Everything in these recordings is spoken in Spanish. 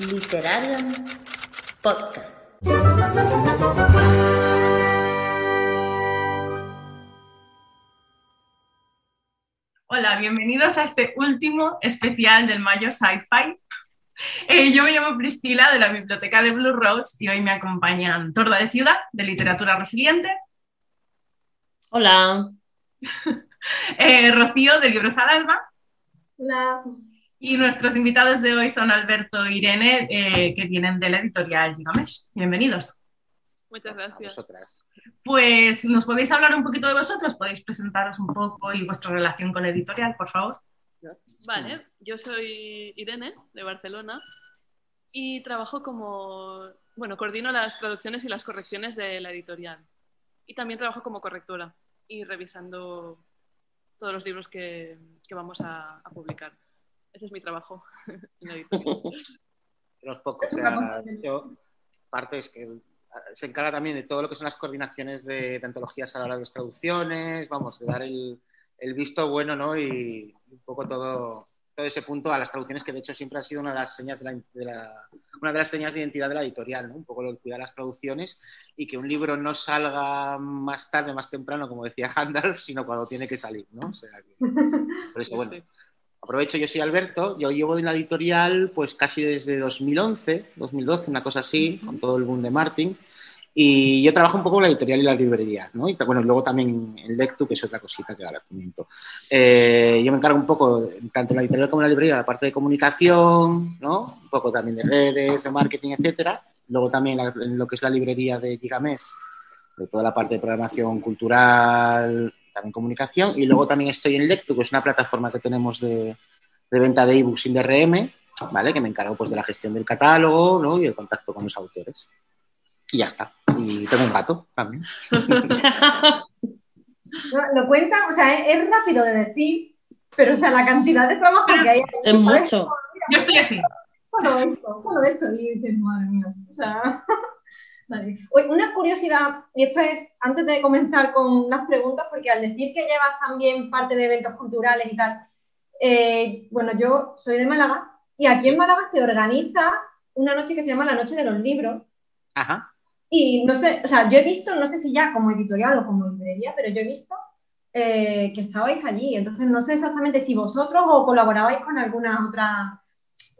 Literarium Podcast. Hola, bienvenidos a este último especial del Mayo Sci-Fi. Eh, yo me llamo Priscila de la Biblioteca de Blue Rose y hoy me acompañan Torda de Ciudad, de Literatura Resiliente. Hola. Eh, Rocío, de Libros al Alma. Hola. Y nuestros invitados de hoy son Alberto e Irene, eh, que vienen de la editorial Gigamesh. Bienvenidos. Muchas gracias. Pues, ¿nos podéis hablar un poquito de vosotros? ¿Podéis presentaros un poco y vuestra relación con la editorial, por favor? Vale, yo soy Irene, de Barcelona, y trabajo como, bueno, coordino las traducciones y las correcciones de la editorial. Y también trabajo como correctora y revisando todos los libros que, que vamos a, a publicar. Ese es mi trabajo en la editorial. Los pocos. O sea, yo, parte es que se encarga también de todo lo que son las coordinaciones de, de antologías a la hora de las traducciones, vamos, de dar el, el visto bueno, ¿no? Y un poco todo, todo ese punto a las traducciones que de hecho siempre ha sido una de las señas de, la, de la, una de las señas de identidad de la editorial, ¿no? Un poco lo de cuidar las traducciones y que un libro no salga más tarde, más temprano, como decía Gandalf, sino cuando tiene que salir, ¿no? O sea, que, por eso, bueno, Sí. Aprovecho, yo soy Alberto, yo llevo en la editorial pues casi desde 2011, 2012, una cosa así, con todo el boom de Martin. Y yo trabajo un poco en la editorial y la librería, ¿no? Y bueno, luego también en Lectu, que es otra cosita que ahora comento. Eh, yo me encargo un poco, tanto en la editorial como en la librería, de la parte de comunicación, ¿no? Un poco también de redes, de marketing, etcétera. Luego también en lo que es la librería de Gigamés, de toda la parte de programación cultural, también comunicación. Y luego también estoy en Lectu, que es una plataforma que tenemos de, de venta de ebooks sin DRM, ¿vale? Que me encargo pues de la gestión del catálogo, ¿no? Y el contacto con los autores. Y ya está. Y tengo un gato también. No, lo cuenta, o sea, es, es rápido de decir, pero o sea, la cantidad de trabajo que hay. Es mucho. Yo estoy así. Solo esto, solo esto. Y dices, madre mía. O sea, vale. Una curiosidad, y esto es antes de comenzar con las preguntas, porque al decir que llevas también parte de eventos culturales y tal, eh, bueno, yo soy de Málaga y aquí en Málaga se organiza una noche que se llama la Noche de los Libros. Ajá. Y no sé, o sea, yo he visto, no sé si ya como editorial o como librería, pero yo he visto eh, que estabais allí. Entonces, no sé exactamente si vosotros o colaborabais con algunas otras,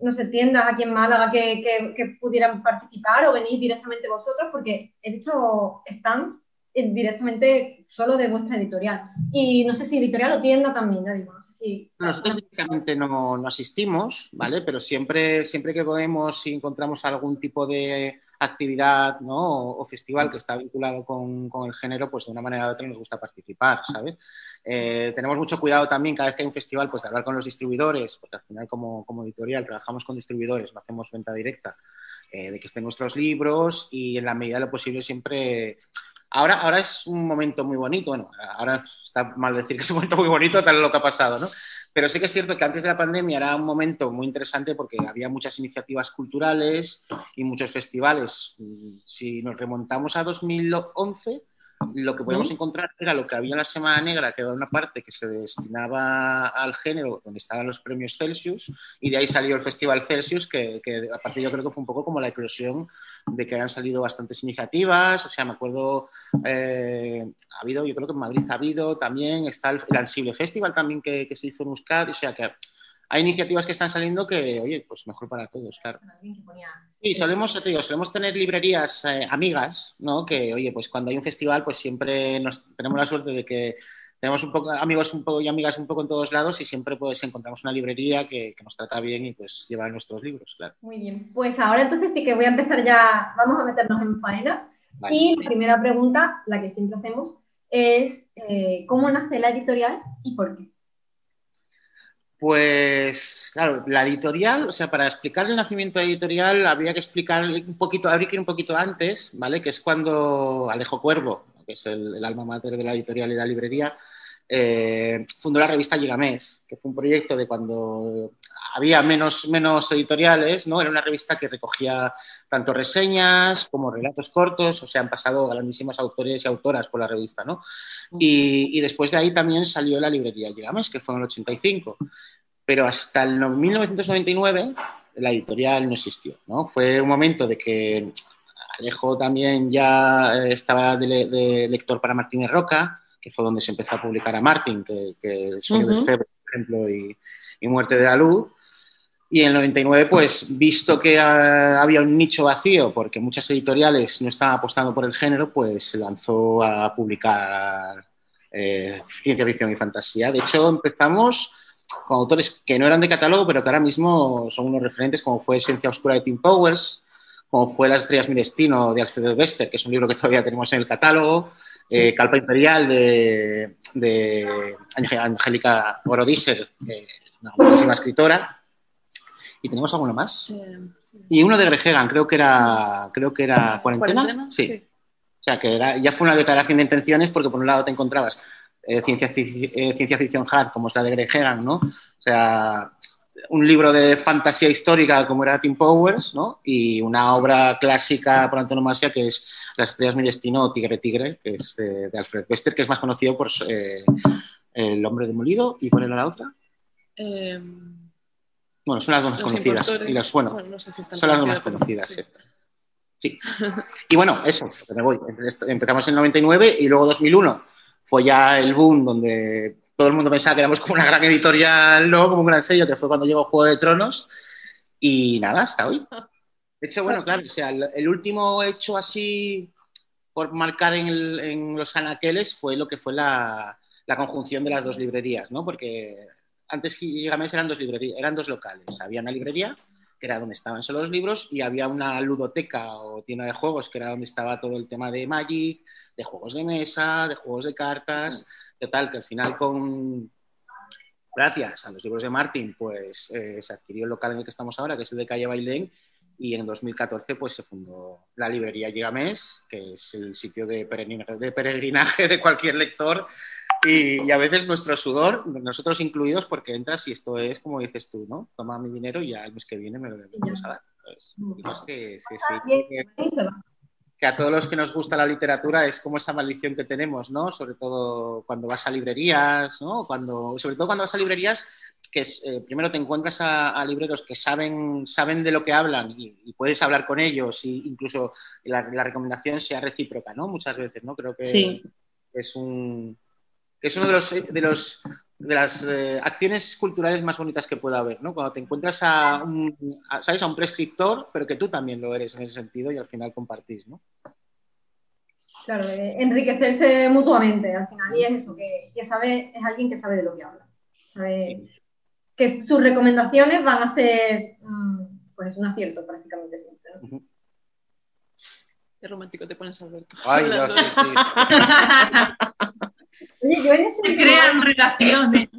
no sé, tiendas aquí en Málaga que, que- que pudieran participar o venir directamente vosotros, porque he visto stands directamente solo de vuestra editorial. Y no sé si editorial o tienda también, ya digo, no sé si... Nosotros directamente no, no asistimos, ¿vale? Pero siempre, siempre que podemos, si encontramos algún tipo de actividad ¿no? o, o festival que está vinculado con, con el género, pues de una manera u otra nos gusta participar, ¿sabes? Eh, tenemos mucho cuidado también cada vez que hay un festival, pues de hablar con los distribuidores, porque al final como, como editorial trabajamos con distribuidores, no hacemos venta directa, eh, de que estén nuestros libros y en la medida de lo posible siempre... Ahora, ahora es un momento muy bonito, bueno, ahora está mal decir que es un momento muy bonito, tal lo que ha pasado, ¿no? Pero sí que es cierto que antes de la pandemia era un momento muy interesante porque había muchas iniciativas culturales y muchos festivales. Si nos remontamos a 2011, lo que podíamos encontrar era lo que había en la Semana Negra, que era una parte que se destinaba al género, donde estaban los premios Celsius, y de ahí salió el Festival Celsius, que, que a partir yo creo que fue un poco como la eclosión de que han salido bastantes iniciativas. O sea, me acuerdo, eh, ha habido, yo creo que en Madrid ha habido también, está el, el Ansible Festival también que, que se hizo en Euskadi, o sea que hay iniciativas que están saliendo que, oye, pues mejor para todos, claro. Y solemos, te digo, solemos tener librerías eh, amigas, ¿no? Que, oye, pues cuando hay un festival, pues siempre nos, tenemos la suerte de que tenemos un poco amigos un poco y amigas un poco en todos lados y siempre pues encontramos una librería que, que nos trata bien y pues lleva nuestros libros, claro. Muy bien, pues ahora entonces sí que voy a empezar ya, vamos a meternos en faena. Vale. Y la primera pregunta, la que siempre hacemos, es eh, ¿cómo nace la editorial y por qué? Pues, claro, la editorial, o sea, para explicar el nacimiento de editorial habría que explicar un poquito, habría que ir un poquito antes, ¿vale? Que es cuando Alejo Cuervo, que es el, el alma mater de la editorial y de la librería, eh, fundó la revista Gigamés, que fue un proyecto de cuando había menos, menos editoriales, ¿no? Era una revista que recogía tanto reseñas como relatos cortos, o sea, han pasado grandísimos autores y autoras por la revista, ¿no? Y, y después de ahí también salió la librería Gigamés, que fue en el 85. Pero hasta el no- 1999 la editorial no existió, ¿no? Fue un momento de que Alejo también ya eh, estaba de, de lector para Martínez Roca, que fue donde se empezó a publicar a Martín, que, que El sueño del Ujú. febre, por ejemplo, y, y Muerte de la luz. Y en el 99, pues, visto que ah, había un nicho vacío, porque muchas editoriales no estaban apostando por el género, pues se lanzó a publicar eh, ciencia ficción y fantasía. De hecho, empezamos con autores que no eran de catálogo, pero que ahora mismo son unos referentes, como fue Ciencia Oscura de Tim Powers, como fue Las estrellas mi destino de Alfredo Bester, que es un libro que todavía tenemos en el catálogo, eh, Calpa Imperial de, de Angélica Gorodisser, que es una buenísima escritora. ¿Y tenemos alguno más? Eh, sí. Y uno de Gregegan, creo que era, creo que era Cuarentena. Sí. O sea, que era, ya fue una declaración de intenciones porque por un lado te encontrabas eh, ciencia, eh, ciencia ficción hard, como es la de Greg Egan, ¿no? O sea, un libro de fantasía histórica como era Tim Powers, ¿no? Y una obra clásica por antonomasia que es Las estrellas mi destino Tigre Tigre, que es eh, de Alfred Bester, que es más conocido por eh, El hombre demolido. ¿Y cuál era la otra? Eh, Bueno, son las dos más conocidas. Y las, bueno, no sé si están son las dos más conocidas, pero estas. Sí. Y bueno, eso, me voy. Empezamos en 99 y luego 2001 fue ya el boom donde todo el mundo pensaba que éramos como una gran editorial, ¿no? Como un gran sello, que fue cuando llegó Juego de Tronos. Y nada, hasta hoy. De hecho, bueno, claro, o sea, el, el último hecho así por marcar en, el- en los anaqueles fue lo que fue la, la conjunción de las dos librerías, ¿no? Porque antes Gigamesh eran dos librerías, eran dos locales. Había una librería que era donde estaban solo los libros, y había una ludoteca o tienda de juegos, que era donde estaba todo el tema de Magic, de juegos de mesa, de juegos de cartas, de tal, que al final con... Gracias a los libros de Martin, pues eh, se adquirió el local en el que estamos ahora, que es el de Calle Bailén, y en 2014 pues se fundó la librería Gigamés, que es el sitio de peregrinaje de, cualquier lector y, y, a veces nuestro sudor, nosotros incluidos, porque entras y esto es como dices tú, ¿no? Toma mi dinero y ya el mes que viene me lo vamos a dar. Digamos que, sí, sí, que, que, a todos los que nos gusta la literatura es como esa maldición que tenemos, ¿no? Sobre todo cuando vas a librerías, ¿no? Cuando, sobre todo cuando vas a librerías que es, eh, primero te encuentras a, a, libreros que saben, saben de lo que hablan y, y puedes hablar con ellos e incluso la, la, recomendación sea recíproca, ¿no? Muchas veces, ¿no? Creo que sí. es un es uno de los de los de las eh, acciones culturales más bonitas que pueda haber, ¿no? Cuando te encuentras a un, a, ¿sabes? a un prescriptor, pero que tú también lo eres en ese sentido y al final compartís, ¿no? Claro, eh, enriquecerse mutuamente al final y es eso, que, que sabe, es alguien que sabe de lo que habla, sabe que sus recomendaciones van a ser pues un acierto prácticamente siempre. ¿no? Uh -huh. Qué romántico te pones, Alberto. Ay, no, sí, sí. Oye, yo en ese Se crean relaciones.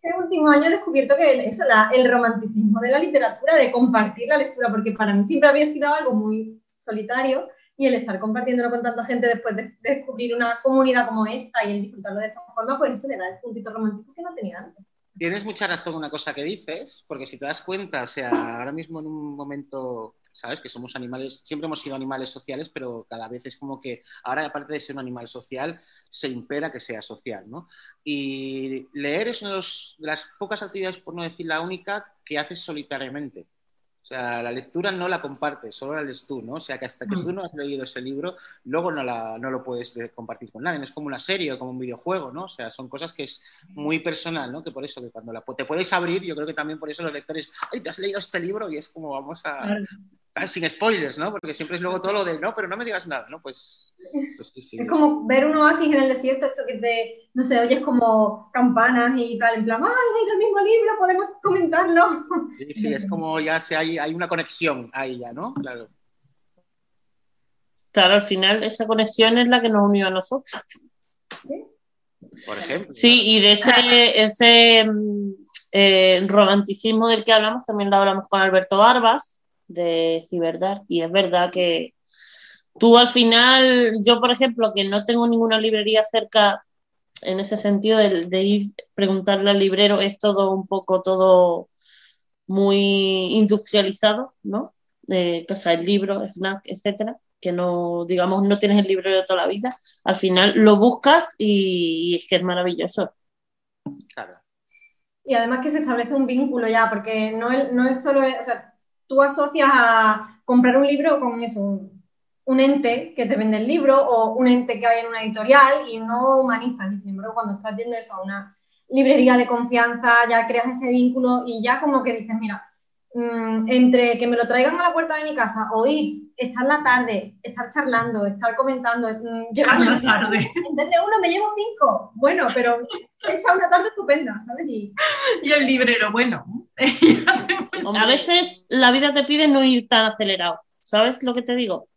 Este último año he descubierto que eso, la, el romanticismo de la literatura, de compartir la lectura, porque para mí siempre había sido algo muy solitario y el estar compartiéndolo con tanta gente después de, de descubrir una comunidad como esta y el disfrutarlo de esta forma, pues eso le da el puntito romántico que no tenía antes. Tienes mucha razón en una cosa que dices, porque si te das cuenta, o sea, ahora mismo en un momento, sabes, que somos animales, siempre hemos sido animales sociales, pero cada vez es como que ahora, aparte de ser un animal social, se impera que sea social, ¿no? Y leer es una de, las pocas actividades, por no decir la única, que haces solitariamente. O sea, la lectura no la compartes, solo la lees tú, ¿no? O sea, que hasta que tú no has leído ese libro, luego no, la, no lo puedes compartir con nadie. No es como una serie o como un videojuego, ¿no? O sea, son cosas que es muy personal, ¿no? Que por eso, que cuando la, te puedes abrir, yo creo que también por eso los lectores, ¡ay, te has leído este libro! Y es como vamos a... Sin spoilers, ¿no? Porque siempre es luego todo lo de, no, pero no me digas nada, ¿no? Pues, pues sí, sí. Es como ver un oasis en el desierto, esto que te, no sé, oyes como campanas y tal, en plan, ¡ay, leído el mismo libro, podemos comentarlo! Sí, sí, es como ya se, hay, hay una conexión ahí ya, ¿no? Claro. Claro, al final esa conexión es la que nos unió a nosotros. ¿Sí? Por ejemplo. Sí, y de ese, ese eh, romanticismo del que hablamos también lo hablamos con Alberto Barbas, de Ciberdark, y es verdad que tú al final, yo por ejemplo, que no tengo ninguna librería cerca en ese sentido de, de ir preguntarle al librero, es todo un poco todo muy industrializado, ¿no? De casa del libro, snack, etcétera, que no, digamos, no tienes el librero de toda la vida. Al final lo buscas y, y es que es maravilloso. Claro. y además que se establece un vínculo ya, porque no es, no es solo, o sea, tú asocias a comprar un libro con eso, un, ente que te vende el libro o un ente que hay en una editorial y no humanizas. Y sin embargo, cuando estás yendo eso a una librería de confianza, ya creas ese vínculo y ya como que dices, mira, mm, entre que me lo traigan a la puerta de mi casa o ir, echar la tarde, estar charlando, estar comentando, mm, Echar la tarde. En vez de uno me llevo cinco. Bueno, pero he echado una tarde estupenda, ¿sabes? Y Y el librero, bueno. A veces la vida te pide no ir tan acelerado. ¿Sabes lo que te digo?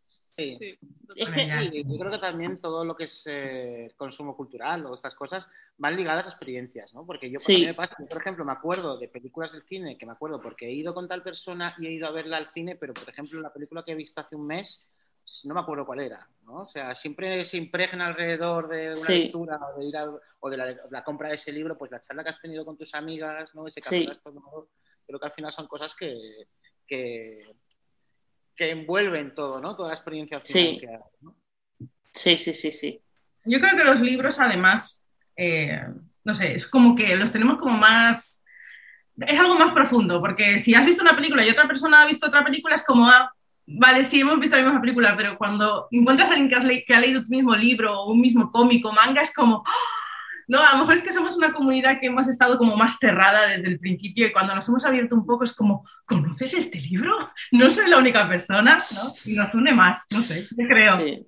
Sí. Sí, Es Bueno, que ya Sí, yo creo que también todo lo que es eh, consumo cultural o estas cosas van ligadas a experiencias, ¿no? Porque yo, por, Sí. pasa, yo, por ejemplo, me acuerdo de películas del cine que me acuerdo porque he ido con tal persona y he ido a verla al cine, pero, por ejemplo, la película que he visto hace un mes, no me acuerdo cuál era, ¿no? O sea, siempre se impregna alrededor de una Sí. lectura o de, ir a- o de la, la compra de ese libro, pues la charla que has tenido con tus amigas, ¿no? Ese café Sí. has tomado, creo que al final son cosas que, que, que envuelven todo, ¿no? Toda la experiencia al final Sí. ¿no? sí, sí, sí, sí. Yo creo que los libros, además, eh, no sé, es como que los tenemos como más. Es algo más profundo, porque si has visto una película y otra persona ha visto otra película, es como, ah, vale, sí, hemos visto la misma película, pero cuando encuentras a alguien que, has le- que ha leído tu mismo libro o un mismo cómico, manga, es como. ¡ah! No, a lo mejor es que somos una comunidad que hemos estado como más cerrada desde el principio y cuando nos hemos abierto un poco es como, ¿conoces este libro? No soy la única persona, ¿no? Y nos une más, no sé, yo creo. Sí.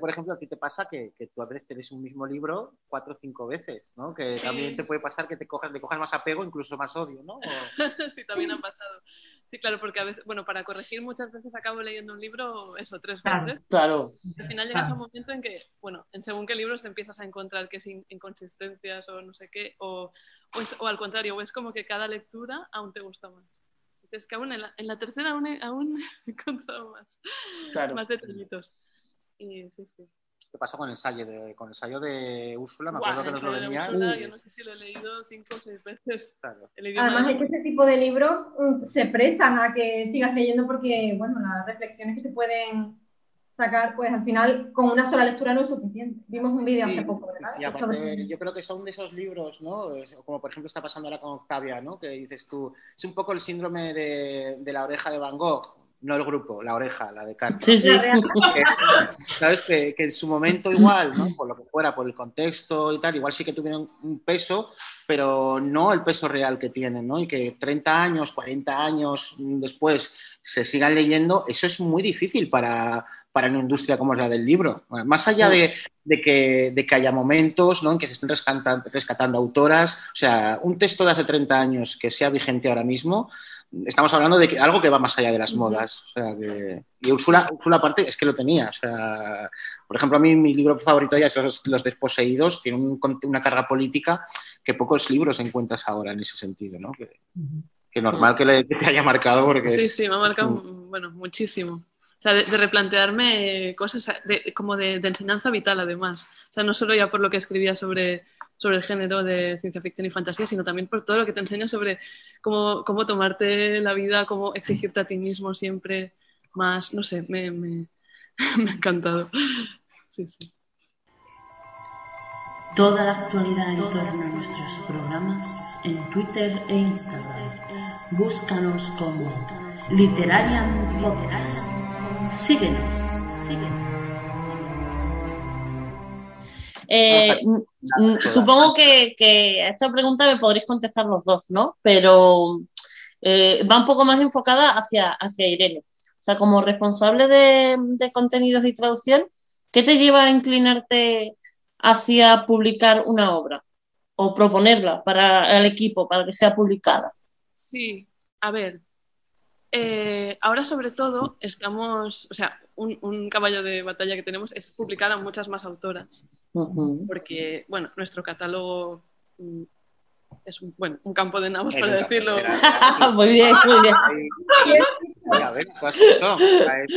Por ejemplo, a ti te pasa que, que tú a veces tenés un mismo libro cuatro o cinco veces, ¿no? Que Sí. también te puede pasar que te cojas, le cojas más apego, incluso más odio, ¿no? O- sí, también ha pasado. Sí, claro, porque a veces, bueno, para corregir muchas veces acabo leyendo un libro, eso, tres Claro. veces. Claro. Al final llegas a Claro. un momento en que, bueno, en según qué libros empiezas a encontrar que es in- inconsistencias o no sé qué, o, o, es- o al contrario, o es como que cada lectura aún te gusta más. Es que aún en la, en la tercera aún he, aún he encontrado más, Claro. más detallitos. Y sí, sí. ¿Qué pasó con el ensayo de, con el ensayo de Úrsula? Me Guau, acuerdo que nos lo ensayo de venía. Úrsula, Uh. yo no sé si lo he leído cinco o seis veces. Claro. El idioma Además de- es que ese tipo de libros mm, se prestan a que sigas leyendo porque, bueno, las reflexiones que se pueden sacar, pues al final con una sola lectura no es suficiente. Vimos un vídeo Sí, hace poco, ¿verdad? sí, aparte, Sobre- yo creo que son de esos libros, ¿no? Es- Como por ejemplo está pasando ahora con Octavia, ¿no? Que dices tú, es un poco el síndrome de, de la oreja de Van Gogh, no el grupo, la oreja, la de Carlos. Sí, sí. Sabes que, que en su momento igual, ¿no? Por lo que fuera, por el contexto y tal, igual sí que tuvieron un peso, pero no el peso real que tienen, ¿no? Y que 30 años, 40 años después se sigan leyendo, eso es muy difícil para, para una industria como es la del libro. Más allá de, de que, de que haya momentos ¿no? en que se estén rescatando, rescatando autoras, o sea, un texto de hace 30 años que sea vigente ahora mismo, estamos hablando de que, algo que va más allá de las modas. O sea, que, y Úrsula, Úrsula, aparte, es que lo tenía. O sea, por ejemplo, a mí mi libro favorito ya es Los, Los Desposeídos, tiene un- una carga política que pocos libros encuentras ahora en ese sentido, ¿no? Que, que normal que, le- que te haya marcado porque Sí, es- sí, me ha marcado, bueno, muchísimo. O sea, de, de replantearme cosas de- como de, de enseñanza vital, además. O sea, no solo ya por lo que escribía sobre, sobre el género de ciencia ficción y fantasía, sino también por todo lo que te enseña sobre cómo, cómo tomarte la vida, cómo exigirte a ti mismo siempre más. No sé, me, me, me ha encantado. Sí, sí. Toda la actualidad en torno a nuestros programas en Twitter e Instagram. Búscanos como Literarian Podcast. Síguenos. Eh, supongo que, que a esta pregunta me podréis contestar los dos, ¿no? Pero eh, va un poco más enfocada hacia, hacia Irene. O sea, como responsable de, de contenidos y traducción, ¿qué te lleva a inclinarte hacia publicar una obra o proponerla para el equipo, para que sea publicada? Sí, a ver. eh, ahora sobre todo estamos, o sea, un, un caballo de batalla que tenemos es publicar a muchas más autoras. Porque, bueno, nuestro catálogo mm, es un, bueno, un campo de nabos, para decirlo. muy bien, muy bien. Hay- a ver, Es,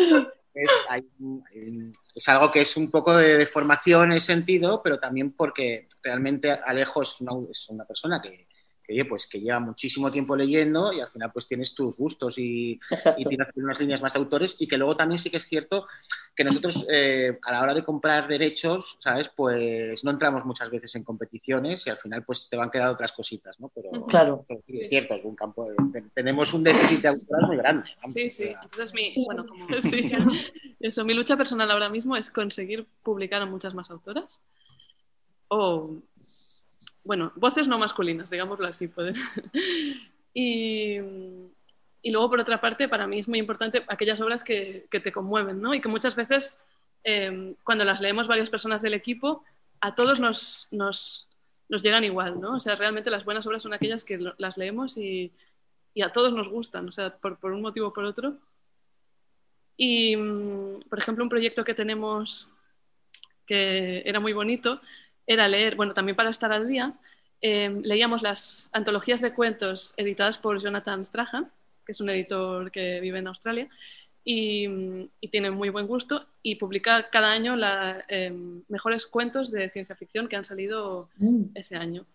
es- hay- hay- es algo que es un poco de, de formación en ese sentido, pero también porque realmente Alejo es una, es una persona que, que, oye, pues que lleva muchísimo tiempo leyendo y al final pues tienes tus gustos y, tienes unas líneas más de autores y que luego también sí que es cierto que nosotros eh, a la hora de comprar derechos, ¿sabes? Pues no entramos muchas veces en competiciones y al final pues te van quedando otras cositas, ¿no? Pero, Claro. pero sí, es cierto, es un campo, de- tenemos un déficit de autoras muy grande. vamos, Sí, sí. Entonces, mi, bueno, como, sí, eso, mi lucha personal ahora mismo es conseguir publicar a muchas más autoras. O, bueno, voces no masculinas, digámoslo así, puede. Y, luego, por otra parte, para mí es muy importante aquellas obras que, te conmueven, ¿no? Y que muchas veces, eh, cuando las leemos varias personas del equipo, a todos nos, nos, llegan igual, ¿no? O sea, realmente las buenas obras son aquellas que las leemos y, y a todos nos gustan, o sea, por, por un motivo o por otro. Y, mm, por ejemplo, un proyecto que tenemos que era muy bonito era leer, bueno, también para estar al día, eh, leíamos las antologías de cuentos editadas por Jonathan Strahan, que es un editor que vive en Australia y, y tiene muy buen gusto y publica cada año los mejores cuentos de ciencia ficción que han salido Mm. ese año.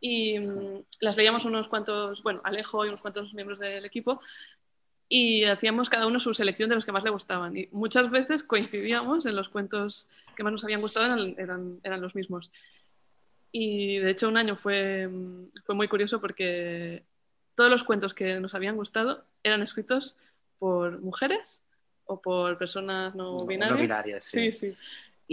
Y mm, las leíamos unos cuantos, bueno, Alejo y unos cuantos miembros del equipo, y hacíamos cada uno su selección de los que más le gustaban. Y muchas veces coincidíamos en los cuentos que más nos habían gustado, eran, eran, eran los mismos. Y de hecho un año fue, fue muy curioso porque todos los cuentos que nos habían gustado eran escritos por mujeres o por personas no No binarias. binarias, sí. sí, sí.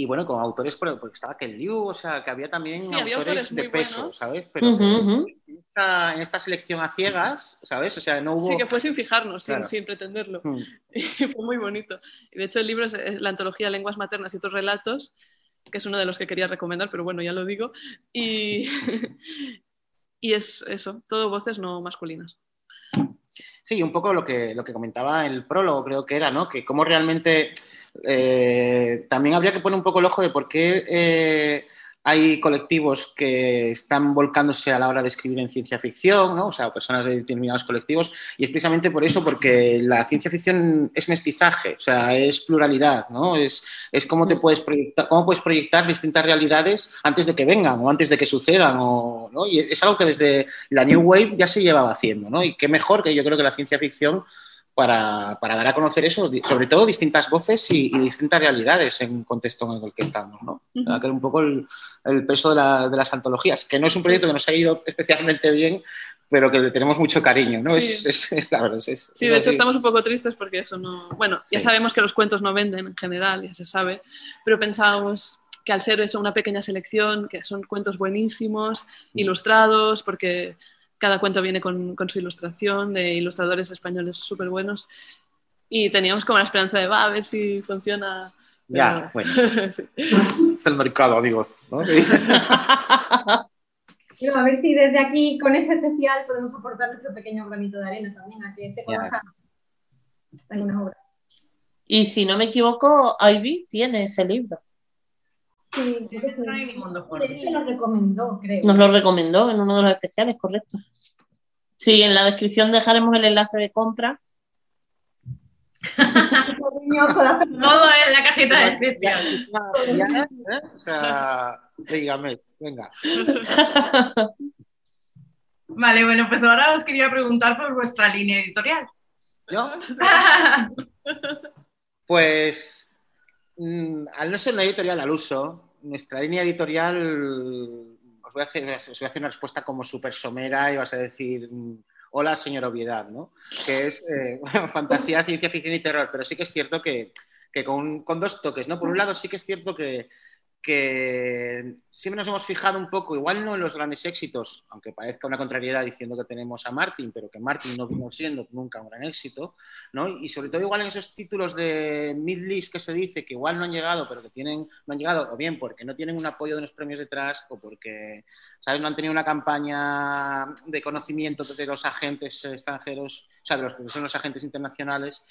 Y bueno, con autores, por- porque estaba Ken Liu, o sea, que había también Sí, había autores de peso, buenos. ¿sabes? Pero en, esta, en esta selección a ciegas, ¿sabes? O sea, no hubo... Sí, que fue sin fijarnos, sin- Claro. sin, pretenderlo. Mm. Y fue muy bonito. Y de hecho el libro es, es la antología Lenguas Maternas y otros relatos, que es uno de los que quería recomendar, pero bueno, ya lo digo. Y, y es eso, todo voces no masculinas. Sí, un poco lo que, lo que comentaba el prólogo, creo que era, ¿no? Que cómo realmente eh, también habría que poner un poco el ojo de por qué eh, hay colectivos que están volcándose a la hora de escribir en ciencia ficción, ¿no? O sea, personas de determinados colectivos, y es precisamente por eso, porque la ciencia ficción es mestizaje, o sea, es pluralidad, ¿no? Es, es cómo te puedes proyectar, cómo puedes proyectar distintas realidades antes de que vengan o antes de que sucedan, o, ¿no? Y es algo que desde la New Wave ya se llevaba haciendo, ¿no? Y qué mejor que yo creo que la ciencia ficción para, para dar a conocer eso, sobre todo distintas voces y, y distintas realidades en un contexto en el que estamos, ¿no? Ujú. Que es un poco el, el peso de, la- de las antologías, que no es un proyecto que nos ha ido especialmente bien, pero que le tenemos mucho cariño, ¿no? Sí. Es, es- la verdad, es, Sí, de hecho así. estamos un poco tristes porque eso no... Bueno, ya Sí. sabemos que los cuentos no venden en general, ya se sabe, pero pensábamos que al ser eso una pequeña selección, que son cuentos buenísimos, Mm. ilustrados, porque cada cuento viene con, con su ilustración de ilustradores españoles súper buenos, y teníamos como la esperanza de, va, a ver si funciona. Ya, pero- bueno, Sí. es el mercado, amigos. ¿no? Pero a ver si desde aquí, con este especial, podemos aportar nuestro pequeño granito de arena también, a que se conozcan algunas obras. Y si no me equivoco, Ivy tiene ese libro. Sí, creo que De hecho, lo recomendó, creo. Nos lo recomendó en uno de los especiales, correcto. Sí, en la descripción dejaremos el enlace de compra. Todo en la cajita de descripción. Ya, ¿eh? O sea, dígame, venga. Vale, bueno, pues ahora os quería preguntar por vuestra línea editorial. ¿Yo? Pues, al no ser una editorial al uso, nuestra línea editorial, os voy a hacer, una respuesta como súper somera y vas a decir, mm, hola, señor Obviedad, ¿no? Que es eh, fantasía, ciencia ficción y terror, pero sí que es cierto que, que con, con dos toques, ¿no? Por un lado, sí que es cierto que, que siempre nos hemos fijado un poco, igual no en los grandes éxitos, aunque parezca una contrariedad diciendo que tenemos a Martin, pero que Martin no vino siendo nunca un gran éxito, ¿no? Y sobre todo igual en esos títulos de mid-list que se dice que igual no han llegado, pero que tienen, no han llegado, o bien porque no tienen un apoyo de los premios detrás, o porque, ¿sabes? No han tenido una campaña de conocimiento de los agentes extranjeros, o sea, de los que son los agentes internacionales,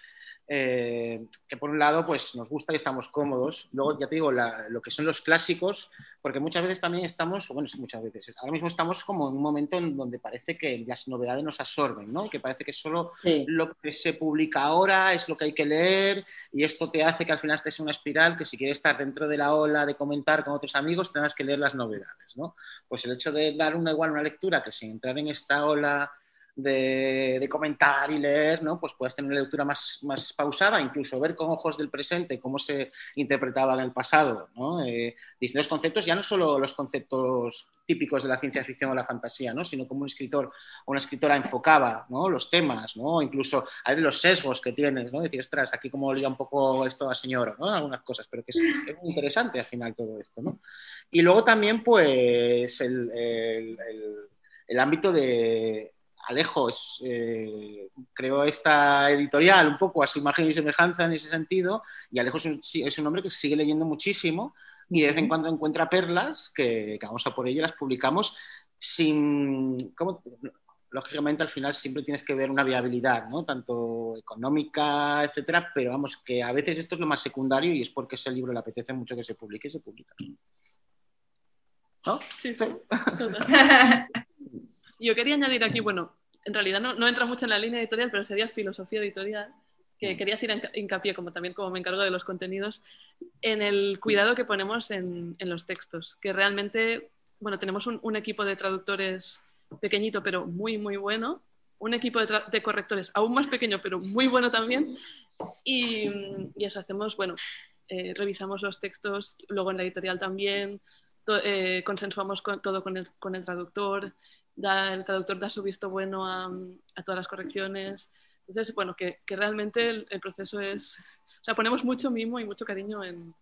eh, que por un lado pues nos gusta y estamos cómodos. Luego, ya te digo, la- lo que son los clásicos, porque muchas veces también estamos, bueno, sí, muchas veces, ahora mismo estamos como en un momento en donde parece que las novedades nos absorben, ¿no? Que parece que solo Sí. lo que se publica ahora es lo que hay que leer y esto te hace que al final estés en una espiral que si quieres estar dentro de la ola de comentar con otros amigos tengas que leer las novedades, ¿no? Pues el hecho de dar una igual una lectura que sin entrar en esta ola de, comentar y leer, ¿no? Pues puedes tener una lectura más, más pausada, incluso ver con ojos del presente cómo se interpretaba en el pasado, ¿no? Eh, distintos conceptos, ya no solo los conceptos típicos de la ciencia ficción o la fantasía, ¿no? sino como un escritor o una escritora enfocaba ¿no? los temas, ¿no? incluso hay de los sesgos que tienes, ¿no? decir, ostras, aquí como liga un poco esto a señor, ¿no? algunas cosas, pero que es, muy interesante al final todo esto. ¿no? Y luego también, pues, el- el ámbito de Alejo, es, eh, creó esta editorial un poco a su imagen y semejanza en ese sentido, y Alejo es un, es un hombre que sigue leyendo muchísimo y de vez en cuando encuentra perlas que, que vamos a por ello y las publicamos sin... ¿cómo? Lógicamente al final siempre tienes que ver una viabilidad, ¿no? Tanto económica, etcétera, pero vamos, que a veces esto es lo más secundario y es porque ese libro le apetece mucho que se publique y se publica. ¿No? Sí, sí. Yo quería añadir aquí, bueno, en realidad no, no entra mucho en la línea editorial, pero sería filosofía editorial, que quería hacer hinca- hincapié, como también como me encargo de los contenidos, en el cuidado que ponemos en, en los textos, que realmente, bueno, tenemos un, un equipo de traductores pequeñito, pero muy, muy bueno, un equipo de, correctores aún más pequeño, pero muy bueno también, y, y eso hacemos, bueno, eh, revisamos los textos, luego en la editorial también, to- eh, consensuamos con- todo con el, con el traductor, da, el traductor da su visto bueno a, a todas las correcciones. Entonces, bueno, que, que realmente el, el proceso es... O sea, ponemos mucho mimo y mucho cariño en, en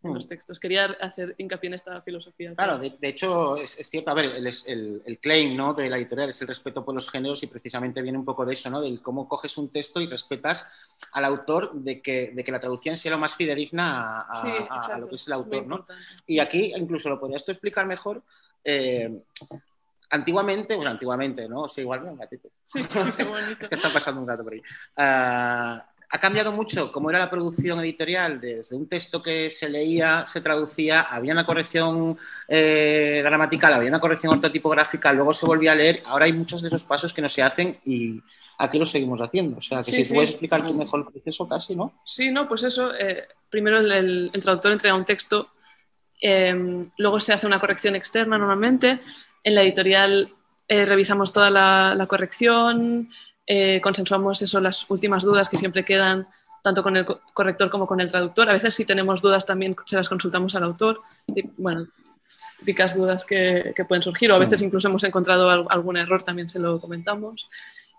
Mm. los textos. Quería hacer hincapié en esta filosofía. Claro, de, de hecho es, es cierto, a ver, el, el- el claim ¿no? de la editorial es el respeto por los géneros y precisamente viene un poco de eso, ¿no? Del cómo coges un texto y respetas al autor de que, de que la traducción sea lo más fidedigna a, a- Sí, a- a exacto, lo que es el autor, ¿no? Y aquí incluso lo podrías tú explicar mejor. eh, antiguamente, bueno, antiguamente, ¿no? O sea, igual, un gatito. Sí, qué bonito. Es que está pasando un gato por ahí. Ah, ha cambiado mucho cómo era la producción editorial, desde un texto que se leía, se traducía, había una corrección eh, gramatical, había una corrección ortotipográfica, luego se volvía a leer. Ahora hay muchos de esos pasos que no se hacen y aquí lo seguimos haciendo. O sea, que Sí, si sí. puedes explicar tú mejor el proceso casi, ¿no? Sí, no, pues eso. eh, primero el, el- el traductor entrega un texto, eh, luego se hace una corrección externa normalmente. En la editorial eh, revisamos toda la, la corrección, eh, consensuamos eso, las últimas dudas que siempre quedan tanto con el co- corrector como con el traductor. A veces si tenemos dudas también se las consultamos al autor. Bueno, típicas dudas que, que pueden surgir o a veces incluso hemos encontrado al- algún error, también se lo comentamos.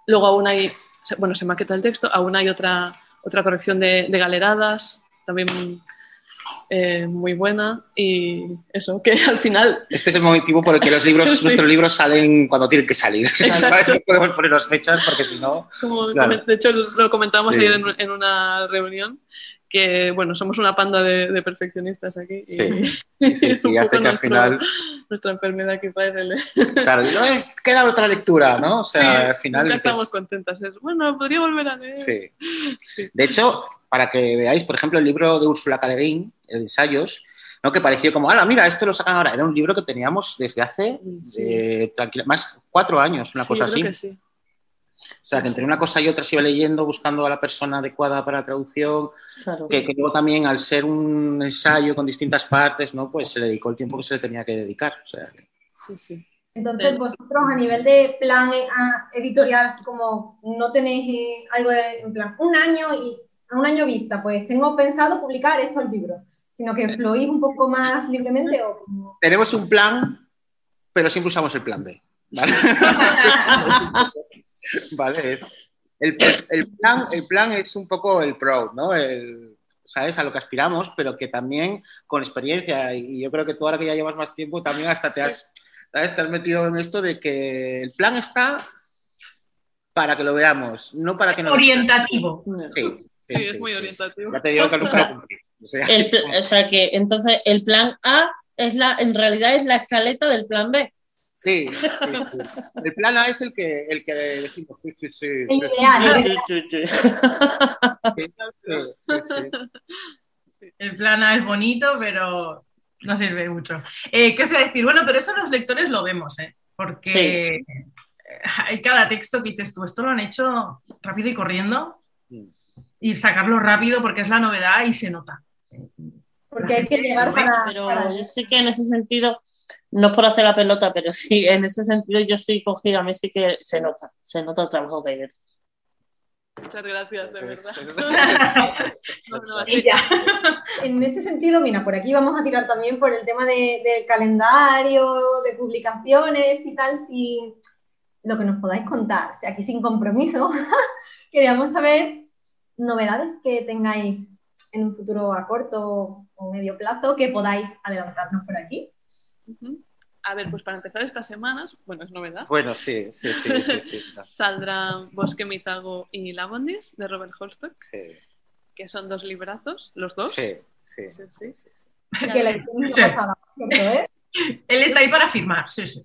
Luego aún hay, bueno, se maqueta el texto, aún hay otra, otra corrección de, de galeradas, también eh, muy buena. Y eso, que al final, Este es el motivo por el que los libros, Sí. nuestros libros salen cuando tienen que salir. Exacto. No podemos ponernos fechas porque si no. Claro. de hecho lo comentamos Sí. ayer en, en una reunión, que bueno, somos una panda de, de perfeccionistas aquí. Sí. Y sí, sí, hace que al final. Nuestra enfermedad quizás es el... Claro, no es, queda otra lectura, ¿no? O sea, al final. nunca dices, estamos contentas. Es, bueno, podría volver a leer. sí. De hecho, para que veáis, por ejemplo, el libro de Úrsula Caleguín, el ensayos, ¿no? que pareció como, ah, mira, esto lo sacan ahora. Era un libro que teníamos desde hace Sí. eh, tranquila- más cuatro años, una cosa así. que sí. O sea, que entre una cosa y otra se iba leyendo, buscando a la persona adecuada para la traducción, Claro. que, que luego también, al ser un ensayo con distintas partes, ¿no? pues se le dedicó el tiempo que se le tenía que dedicar. O sea, que- Sí, sí. Entonces, vosotros a nivel de plan eh, ah, editorial, así como no tenéis eh, algo de, en plan, un año y a un año vista, pues tengo pensado publicar estos libros, sino que fluís un poco más libremente o como... tenemos un plan, pero siempre usamos el plan B. ¿vale? Vale, es- el, el plan, el plan es un poco el pro, ¿no? El, ¿Sabes? A lo que aspiramos, pero que también con experiencia, y yo creo que tú ahora que ya llevas más tiempo, también hasta te has, ¿sabes? te has metido en esto de que el plan está para que lo veamos, no para que nos... Orientativo. Sí, sí, Sí, sí, es muy sí. orientativo. Ya te digo que no se lo cumplimos. O sea, El o sea que entonces el plan A es la, en realidad es la escaleta del plan B. Sí, sí, sí. El plan A es el que, el que decimos, sí, sí, sí. El sí, sí, ideal. El plan A es bonito, pero no sirve mucho. Eh, ¿Qué os iba a decir? Bueno, pero eso los lectores lo vemos, ¿eh? Porque hay cada texto que dices tú, esto lo han hecho rápido y corriendo y sacarlo rápido porque es la novedad y se nota. Porque hay que llegar para. Pero para- yo sí que en ese sentido, no es por hacer la pelota, pero sí, en ese sentido yo sí cogí, a mí sí que se nota, se nota el trabajo que hay detrás. Muchas gracias, de verdad. No, no, Y ya. En este sentido, mira, por aquí vamos a tirar también por el tema de- del calendario, de publicaciones y tal, si lo que nos podáis contar, si aquí sin compromiso, queríamos saber novedades que tengáis en un futuro a corto o medio plazo que podáis adelantarnos por aquí. A ver, pues para empezar estas semanas, bueno, es novedad, Bueno, sí, sí, sí, sí, sí. no, saldrán Bosque Mitago y Lavondis de Robert Holstock, sí, que son dos librazos, los dos. sí, sí, Sí, sí. sí, sí. Que la edición Sí. pasada, ¿cierto, eh? Él está ahí para firmar, sí, sí.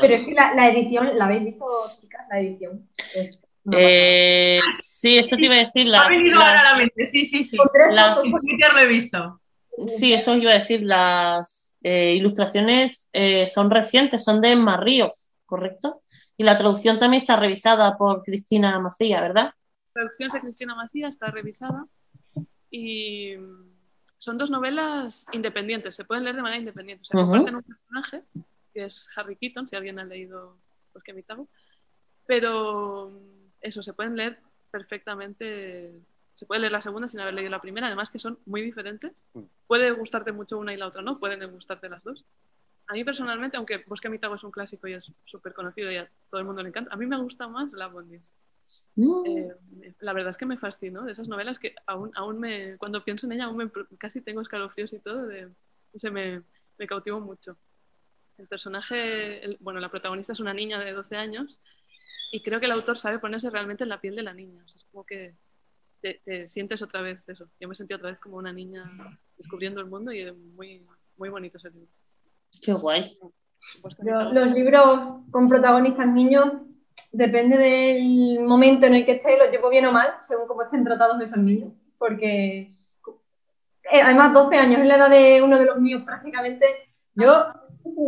Pero es que la, la edición, ¿la habéis visto, chicas? La edición. Es Eh, sí, eso te iba a decir. ha Las, venido las- ahora a la mente, sí, sí, sí. pasada. Con tres las- fotos Por Twitter lo he visto. Sí, eso iba a decir. Las eh, ilustraciones eh, son recientes, son de Emma Ríos, ¿correcto? Y la traducción también está revisada por Cristina Macía, ¿verdad? traducción de Cristina Macía está revisada y son dos novelas independientes, se pueden leer de manera independiente. O sea, comparten un personaje, que es Harry Keaton, si alguien ha leído Pues que Mitago, pero eso, se pueden leer perfectamente, se puede leer la segunda sin haber leído la primera, además que son muy diferentes. Mm. Puede gustarte mucho una y la otra, ¿no? Pueden gustarte las dos. A mí personalmente, aunque Bosque Mitago es un clásico y es súper conocido y a todo el mundo le encanta, a mí me gusta más La Bondis. Mm. Eh, la verdad es que me fascinó de esas novelas que aún, aún me, cuando pienso en ella, aún me, casi tengo escalofríos y todo, de, sé, me, me cautivó mucho. El personaje, el- bueno, la protagonista es una niña de 12 años y creo que el autor sabe ponerse realmente en la piel de la niña. O sea, es como que te, te sientes otra vez eso. Yo me sentí otra vez como una niña descubriendo el mundo y muy, muy bonito ese libro. Qué guay. Yo- los libros con protagonistas niños, depende del momento en el que esté, los llevo bien o mal, según cómo estén tratados esos niños. Porque, eh, además, 12 años es la edad de uno de los míos prácticamente. Yo,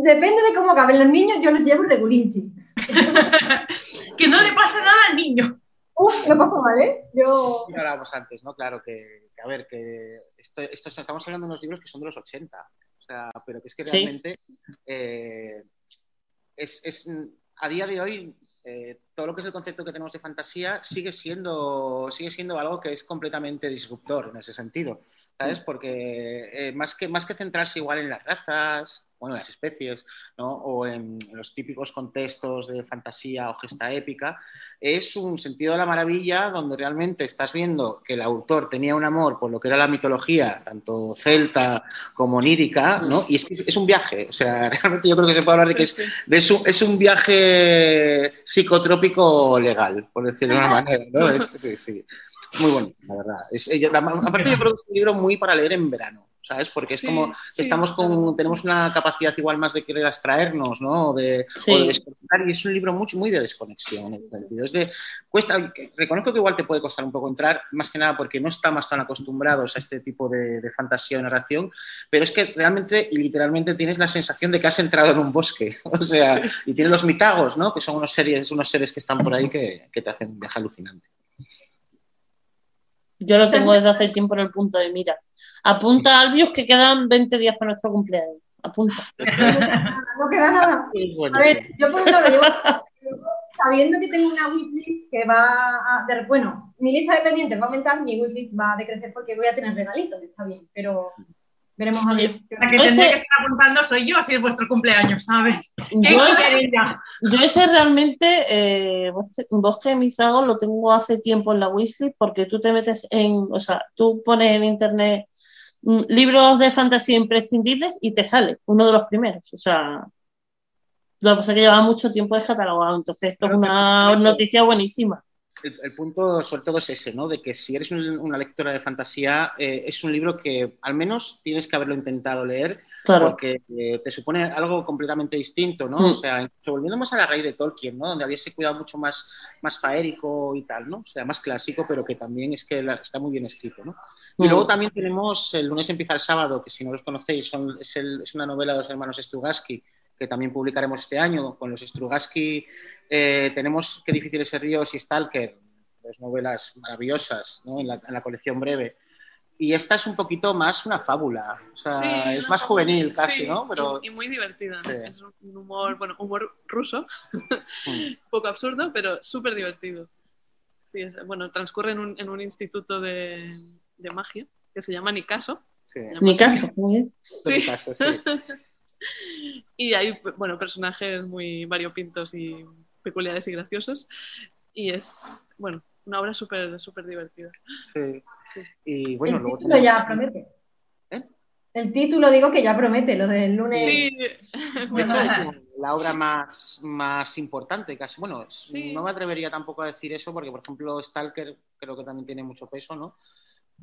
depende de cómo acaben los niños, yo los llevo regulinchi. que no le pasa nada al niño. Uf, lo paso mal, ¿eh? Yo. Como hablábamos antes, ¿no? Claro, que, que, a ver, que esto, esto estamos hablando de unos libros que son de los 80, o sea, pero que es que Sí. realmente eh, es, es, a día de hoy eh, todo lo que es el concepto que tenemos de fantasía sigue siendo, sigue siendo algo que es completamente disruptor en ese sentido, ¿sabes? Porque eh, más, que, más que centrarse igual en las razas, bueno, en las especies, ¿no? O en los típicos contextos de fantasía o gesta épica, es un sentido de la maravilla donde realmente estás viendo que el autor tenía un amor por lo que era la mitología, tanto celta como onírica, ¿no? Y es es un viaje, o sea, realmente yo creo que se puede hablar de que es, de su- es un viaje psicotrópico legal, por decirlo de una manera, ¿no? Es, sí, sí. Muy bonito, la verdad. Es- ella- la- aparte yo creo que es un libro muy para leer en verano, ¿sabes? Porque es Sí, como sí, estamos con, tenemos una capacidad igual más de querer abstraernos, ¿no? O de, Sí. o de desconectar, y es un libro muy, muy de desconexión en ese sentido. Es de, cuesta, reconozco que igual te puede costar un poco entrar, más que nada porque no estamos tan acostumbrados a este tipo de, de fantasía o narración, pero es que realmente y literalmente tienes la sensación de que has entrado en un bosque, o sea, y tienes los mitagos, ¿no? Que son unos seres, unos seres que están por ahí que, que te hacen un viaje alucinante. Yo lo tengo desde hace tiempo en el punto de mira. Apunta, Albius, que quedan 20 días para nuestro cumpleaños. Apunta. No queda nada. Bueno, A ver, yo por ejemplo lo llevo sabiendo que tengo una wishlist que va a. de- bueno, mi lista de pendientes va a aumentar, mi wishlist va a decrecer porque voy a tener regalitos, está bien, pero veremos a ver. La que Ese- tendría que estar apuntando soy yo, así es vuestro cumpleaños, ¿sabes? ¿Qué Yo, ese realmente, eh, Bosque- Mizago lo tengo hace tiempo en la wishlist porque tú te metes en, o sea, tú pones en internet mm, libros de fantasía imprescindibles y te sale uno de los primeros. O sea, lo que pasa es que lleva mucho tiempo descatalogado, entonces esto es una noticia buenísima. El, el punto sobre todo es ese, ¿no? De que si eres un- una lectora de fantasía, eh, es un libro que al menos tienes que haberlo intentado leer Claro. porque eh, te supone algo completamente distinto, ¿no? Mm. O sea, incluso volviendo más a la raíz de Tolkien, ¿no? Donde había ese cuidado mucho más, más faérico y tal, ¿no? O sea, más clásico, pero que también es que la- está muy bien escrito, ¿no? Y Mm. luego también tenemos El lunes empieza el sábado, que si no los conocéis, son- es, el- es una novela de los hermanos Strugatsky, que también publicaremos este año. Con los Strugatsky eh, tenemos Qué difícil es ser Dios y Stalker, dos novelas maravillosas ¿no? en, la, en la colección breve. Y esta es un poquito más una fábula, o sea, Sí, es más fábula, juvenil casi, sí, ¿no? Pero y, y muy divertida. ¿no? Sí. Es un humor, bueno, humor ruso, mm, un poco absurdo, pero súper divertido. Sí, es- bueno, transcurre en un, en un instituto de, de magia que se llama Nicaso. sí, se llama Ni así. caso. muy bien. en mi Sí. Y hay, bueno, personajes muy variopintos y peculiares y graciosos. Y es, bueno, una obra súper, súper divertida. Sí. Sí. Y bueno, el luego título tenemos- ya promete. ¿Eh? El título digo que ya promete, lo del lunes. Sí, De hecho, es la obra más, más importante, casi. Bueno, Sí. no me atrevería tampoco a decir eso, porque, por ejemplo, Stalker creo que también tiene mucho peso, ¿no?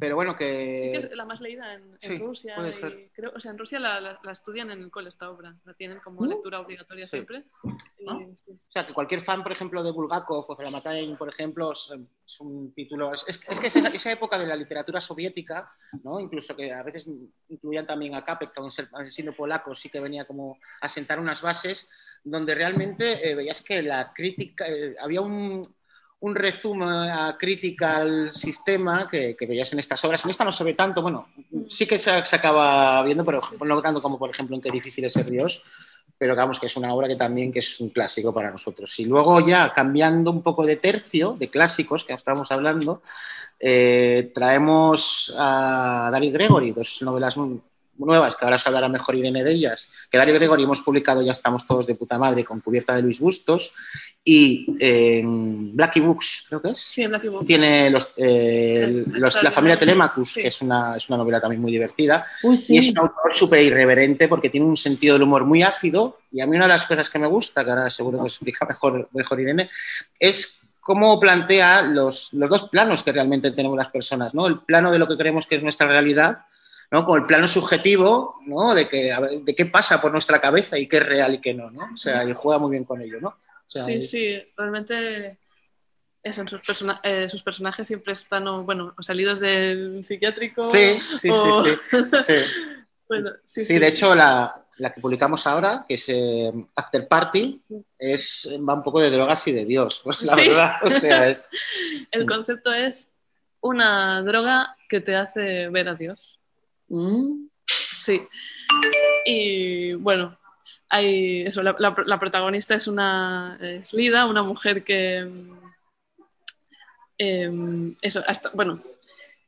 Pero bueno, que. sí que es la más leída en, en sí, Rusia. puede y ser. creo, o sea, en Rusia la, la- la estudian en el cole esta obra. La tienen como ¿Mm? lectura obligatoria Sí. siempre. Y, ¿No? sí. O sea, que cualquier fan, por ejemplo, de Bulgakov o Zalamatay, por ejemplo, es, es un título. Es, es- es que esa, esa época de la literatura soviética, ¿no? incluso que a veces incluían también a Capek, que aun siendo polaco, sí que venía como a sentar unas bases, donde realmente eh, veías que la crítica. eh, había un, un resumen a crítica al sistema que, que veías en estas obras. En esta no se ve tanto, bueno, sí que se, se acaba viendo, pero no tanto como, por ejemplo, en Qué difícil es ser Dios pero digamos que es una obra que también que es un clásico para nosotros. Y luego ya cambiando un poco de tercio, de clásicos que estábamos hablando, eh, traemos a David Gregory, dos novelas nuevas, que ahora se hablará mejor Irene de ellas, que David Gregory hemos publicado, ya estamos todos de puta madre, con cubierta de Luis Bustos, y en Blackie Books, creo que es. Sí, en Black Book. Tiene los, eh, los- La familia Telemachus, Sí. que es una, es una novela también muy divertida, Uy, sí. y es un autor súper irreverente porque tiene un sentido del humor muy ácido. Y a mí una de las cosas que me gusta, que ahora seguro que os explica mejor, mejor Irene, es cómo plantea los, los dos planos que realmente tenemos las personas, ¿no? El plano de lo que creemos que es nuestra realidad, ¿no? Con el plano subjetivo, ¿no? De, que, a ver, de qué pasa por nuestra cabeza y qué es real y qué no, ¿no? O sea, y juega muy bien con ello, ¿no? O sea, Sí, sí, realmente eso, en sus, persona- eh, sus personajes siempre están, o, bueno, salidos del psiquiátrico. sí, sí, o- sí, sí, sí. Bueno, sí, Sí, de hecho, la, la que publicamos ahora, que es eh, After Party, es, va un poco de drogas y de Dios, pues, la Sí. verdad. O sea, es, El concepto es una droga que te hace ver a Dios. Mm. Sí. Y bueno, hay eso, la, la- la protagonista es una es Lida, una mujer que em, eso, hasta, bueno,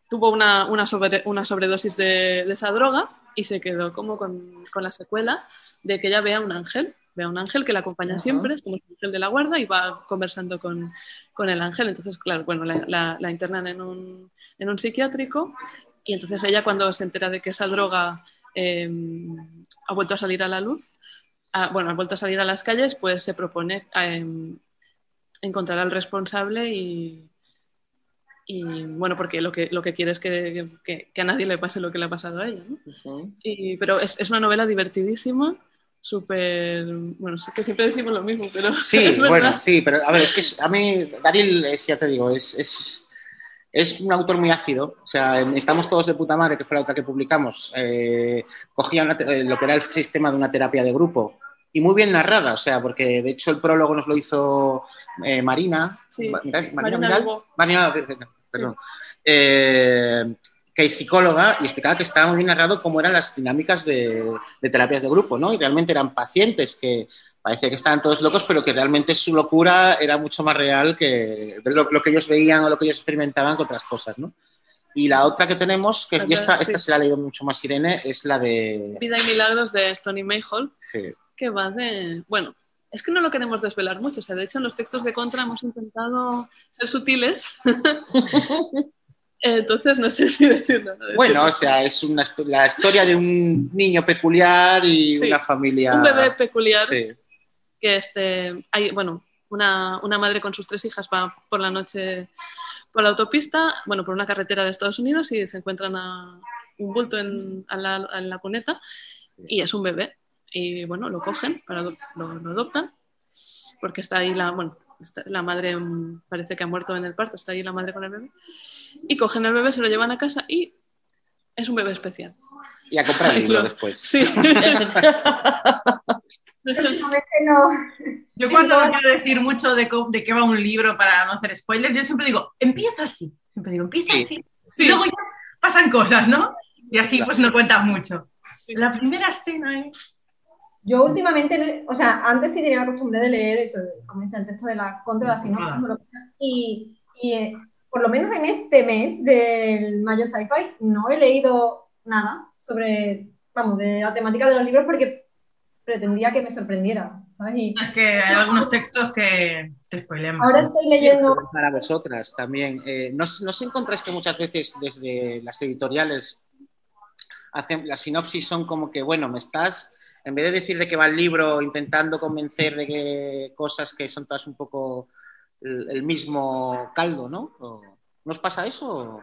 tuvo una, una, sobre- una sobredosis de, de esa droga y se quedó como con, con la secuela de que ella vea un ángel, vea un ángel que la acompaña siempre, es como el ángel de la guarda y va conversando con, con el ángel. Entonces, claro, bueno, la, la- la internan en un, en un psiquiátrico y entonces ella cuando se entera de que esa droga eh, ha vuelto a salir a la luz, ha- bueno, ha vuelto a salir a las calles, pues se propone eh, encontrar al responsable y, y, bueno, porque lo que, lo que quiere es que, que- que a nadie le pase lo que le ha pasado a ella. ¿no? Y- pero es, es una novela divertidísima, súper, bueno, sí que siempre decimos lo mismo, pero Sí, es bueno, sí, pero a ver, es que es- a mí Daryl, es, ya te digo, es, es, es un autor muy ácido. O sea, estamos todos de puta madre, que fue la otra que publicamos. eh, cogía una eh, lo que era el sistema de una terapia de grupo y muy bien narrada, o sea, porque de hecho el prólogo nos lo hizo eh, Marina. Sí, Marina, Marina Vidal. Lugo. Marina, perdón. Eh, que es psicóloga y explicaba que estaba muy bien narrado cómo eran las dinámicas de, de terapias de grupo, ¿no? Y realmente eran pacientes que parecía que estaban todos locos, pero que realmente su locura era mucho más real que lo, lo que ellos veían o lo que ellos experimentaban con otras cosas, ¿no? Y la otra que tenemos, que es- y esta, Sí. esta se la ha leído mucho más Irene, es la de... Vida y Milagros de Stony Mayhall, Sí. que va de, bueno, es que no lo queremos desvelar mucho, o sea, de hecho en los textos de contra hemos intentado ser sutiles, entonces no sé si decir nada. de Bueno, o sea, es una, la historia de un niño peculiar y Sí, una familia... un bebé peculiar Sí. Que este, hay, bueno, una, una madre con sus tres hijas va por la noche por la autopista, bueno, por una carretera de Estados Unidos y se encuentran a un bulto en, la, en la cuneta y es un bebé. Y bueno, lo cogen, para, lo, adoptan, porque está ahí la, bueno, la madre mm, parece que ha muerto en el parto, está ahí la madre con el bebé. Y cogen el bebé, se lo llevan a casa y es un bebé especial. Y a comprar el Ay, libro después. Sí. Últimamente no. Yo cuando quiero decir mucho de, de qué va un libro para no hacer spoilers, yo siempre digo, empieza así. Siempre digo, empieza Sí. así. Sí. Y luego ya pasan cosas, ¿no? Y así Claro. pues no cuentas mucho. La primera escena es... Yo últimamente, o sea, antes sí tenía la costumbre de leer eso, como dice el texto de la contra la sinopsis, y, y, eh, por lo menos en este mes del Mayo Sci-Fi no he leído nada sobre, vamos, de la temática de los libros porque pretendía que me sorprendiera, ¿sabes? Y Es que hay algunos textos que te spoilean. ahora estoy leyendo, Para vosotras también. Eh, ¿no, os- ¿No os encontráis que muchas veces desde las editoriales hacen las sinopsis son como que, bueno, me estás, en vez de decir de qué va el libro, intentando convencer de que cosas que son todas un poco el, el mismo caldo, ¿no? ¿O- ¿No os pasa eso?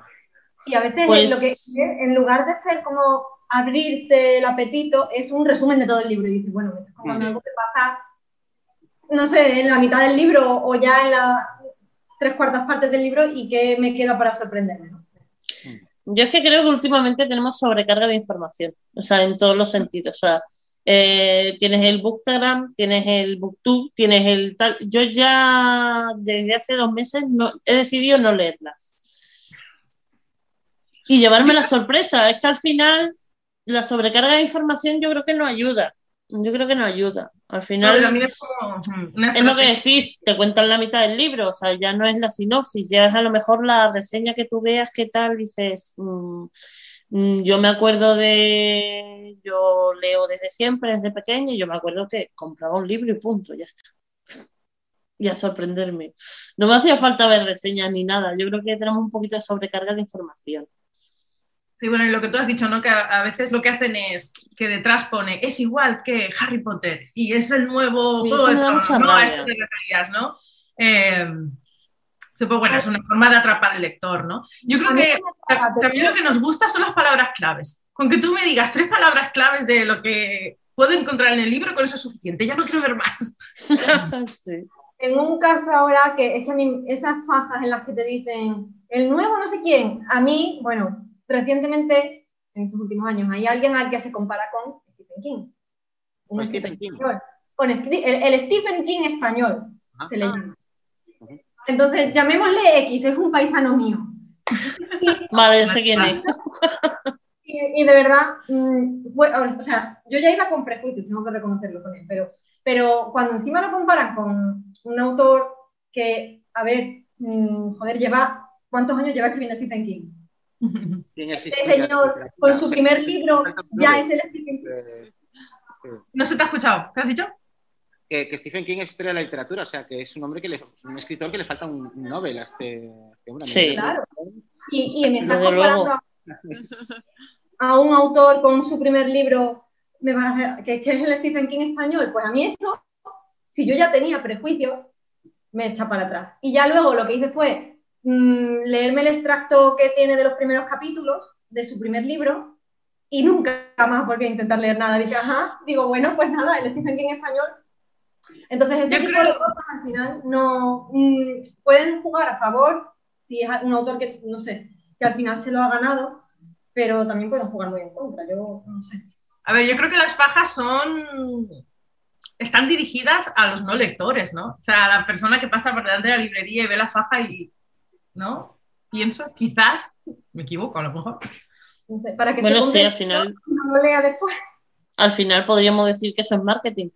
Y a veces Pues- lo que en lugar de ser como abrirte el apetito, es un resumen de todo el libro. Y dices, bueno, me estás contando Sí. algo que pasa, no sé, en la mitad del libro o ya en las tres cuartas partes del libro y que me queda para sorprenderme. ¿no? Yo es que creo que últimamente tenemos sobrecarga de información, o sea, en todos los sentidos. O sea, eh, tienes el Bookstagram, tienes el Booktube, tienes el tal. Yo ya desde hace dos meses no, he decidido no leerlas. Y llevarme la sorpresa. Es que al final la sobrecarga de información yo creo que no ayuda. Yo creo que no ayuda. Al final es como una es lo que decís, te cuentan la mitad del libro, o sea, ya no es la sinopsis, ya es a lo mejor la reseña que tú veas, qué tal, dices, mm, mm, yo me acuerdo de, yo leo desde siempre, desde pequeña, y yo me acuerdo que compraba un libro y punto, ya está. Y a sorprenderme. No me hacía falta ver reseñas ni nada, yo creo que tenemos un poquito de sobrecarga de información. Sí, bueno, y lo que tú has dicho, ¿no? Que a, a veces lo que hacen es que detrás pone, es igual que Harry Potter y es el nuevo Sí, Juego de Tronos, ¿no? A rabia. eso te referías, ¿no? Eh, sí, pues bueno, es una forma de atrapar al lector, ¿no? Yo creo que también lo que nos gusta son las palabras claves. Con que tú me digas tres palabras claves de lo que puedo encontrar en el libro, con eso es suficiente. Ya no quiero ver más. Sí. En un caso ahora que es que a mí esas fajas en las que te dicen el nuevo no sé quién, a mí, bueno, recientemente, en estos últimos años, hay alguien al que se compara con Stephen King. Un Stephen King. español. Con el, el Stephen King español Ah. se le llama. Entonces, llamémosle X, es un paisano mío. Vale, yo sé quién es. Y, y de verdad, mm, fue- o sea, yo ya iba con prejuicios, tengo que reconocerlo con él, pero, pero cuando encima lo comparan con un autor que, a ver, mm, joder, lleva, ¿cuántos años lleva escribiendo Stephen King? ¿Quién es Este señor, con su primer libro, ya es el Stephen King. No se te ha escuchado. ¿Qué has dicho? que, que Stephen King es historia de la literatura, o sea, que es un hombre que le, un escritor que le falta un un Nobel a este, a este hombre. Sí. Claro. Y, y me está Desde comparando a, a un autor con su primer libro, me va a hacer- que, que es el Stephen King español. Pues a mí eso, si yo ya tenía prejuicios, me echa para atrás. Y ya luego lo que hice fue mm, leerme el extracto que tiene de los primeros capítulos de su primer libro y nunca más volví a intentar leer nada. Dije, ajá, digo, bueno, pues nada, el Stephen King español. Entonces, ese Yo tipo creo- de cosas al final no mm, pueden jugar a favor si es un autor que, no sé, que al final se lo ha ganado, pero también pueden jugar muy en contra. Yo no sé. A ver, yo creo que las fajas son. están dirigidas a los no lectores, ¿no? O sea, a la persona que pasa por delante de la librería y ve la faja y. ¿No? Pienso, quizás, me equivoco a lo mejor. no sé, para que Bueno, se sí, al final, no lo lea después. al final podríamos decir que eso es marketing.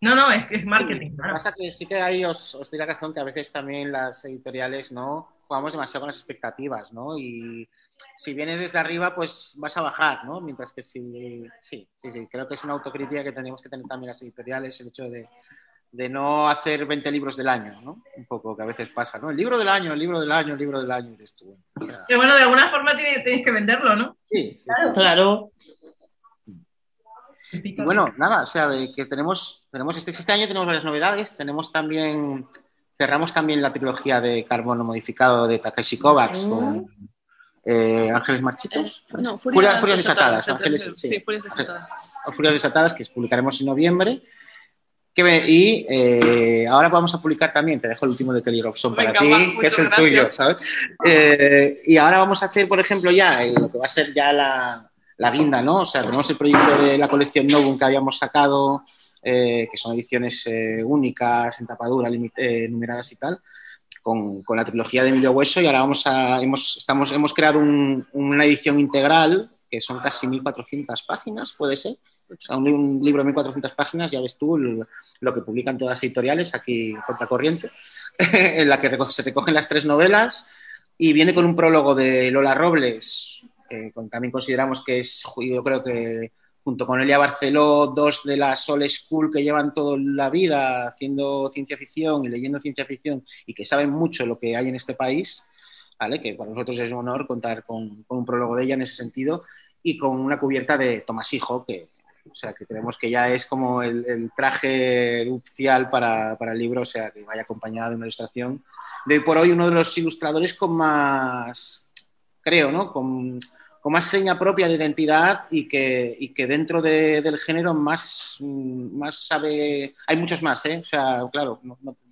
No, no, es, es marketing, Lo que claro. pasa que sí que ahí os, os doy la razón que a veces también las editoriales no jugamos demasiado con las expectativas, ¿no? Y si vienes desde arriba, pues vas a bajar, ¿no? Mientras que si sí, sí, sí, creo que es una autocrítica que tenemos que tener también las editoriales, el hecho de, de no hacer 20 libros del año, ¿no? Un poco que a veces pasa, ¿no? El libro del año, el libro del año, el libro del año, y dices tú, bueno, Pero bueno, de alguna forma tiene- tenéis que venderlo, ¿no? sí, sí, sí. Claro. Y bueno, nada, o sea, de que tenemos, tenemos este, este año tenemos varias novedades, tenemos también cerramos también la trilogía de carbono modificado de Takashi Kovacs Mm. con eh, Ángeles Marchitos. Eh, no, Furias, Furias desatadas. desatadas, Ángeles, sí, sí. Furias desatadas. o Furias Desatadas, que publicaremos en noviembre. Que me- y eh, ahora vamos a publicar también, te dejo el último de Kelly Robson para ti, que es el tuyo. ¿sabes? Eh, y ahora vamos a hacer, por ejemplo, ya eh, lo que va a ser ya la, la guinda, ¿no? O sea, tenemos el proyecto de la colección Novum que habíamos sacado, eh, que son ediciones únicas, en tapadura, eh, numeradas y tal, con, con la trilogía de Emilio Hueso, y ahora vamos a, hemos, estamos, hemos creado un- una edición integral, que son casi 1.400 páginas, puede ser. Un, un libro de 1.400 páginas, ya ves tú lo que publican todas las editoriales, aquí Contracorriente, en la que se recogen las tres novelas y viene con un prólogo de Lola Robles, que con- también consideramos que es, yo creo que junto con Elia Barceló, dos de la Sol School que llevan toda la vida haciendo ciencia ficción y leyendo ciencia ficción y que saben mucho lo que hay en este país, ¿vale? que para nosotros es un honor contar con, con un prólogo de ella en ese sentido y con una cubierta de Tomás Hijo, que, o sea, que creemos que ya es como el, traje nupcial para, para el libro, o sea, que vaya acompañada de una ilustración. De hoy por hoy, uno de los ilustradores con más, creo, ¿no? Con, con más seña propia de identidad y que, y que dentro de- del género más, mm, más sabe. Hay muchos más, ¿eh? O sea, claro,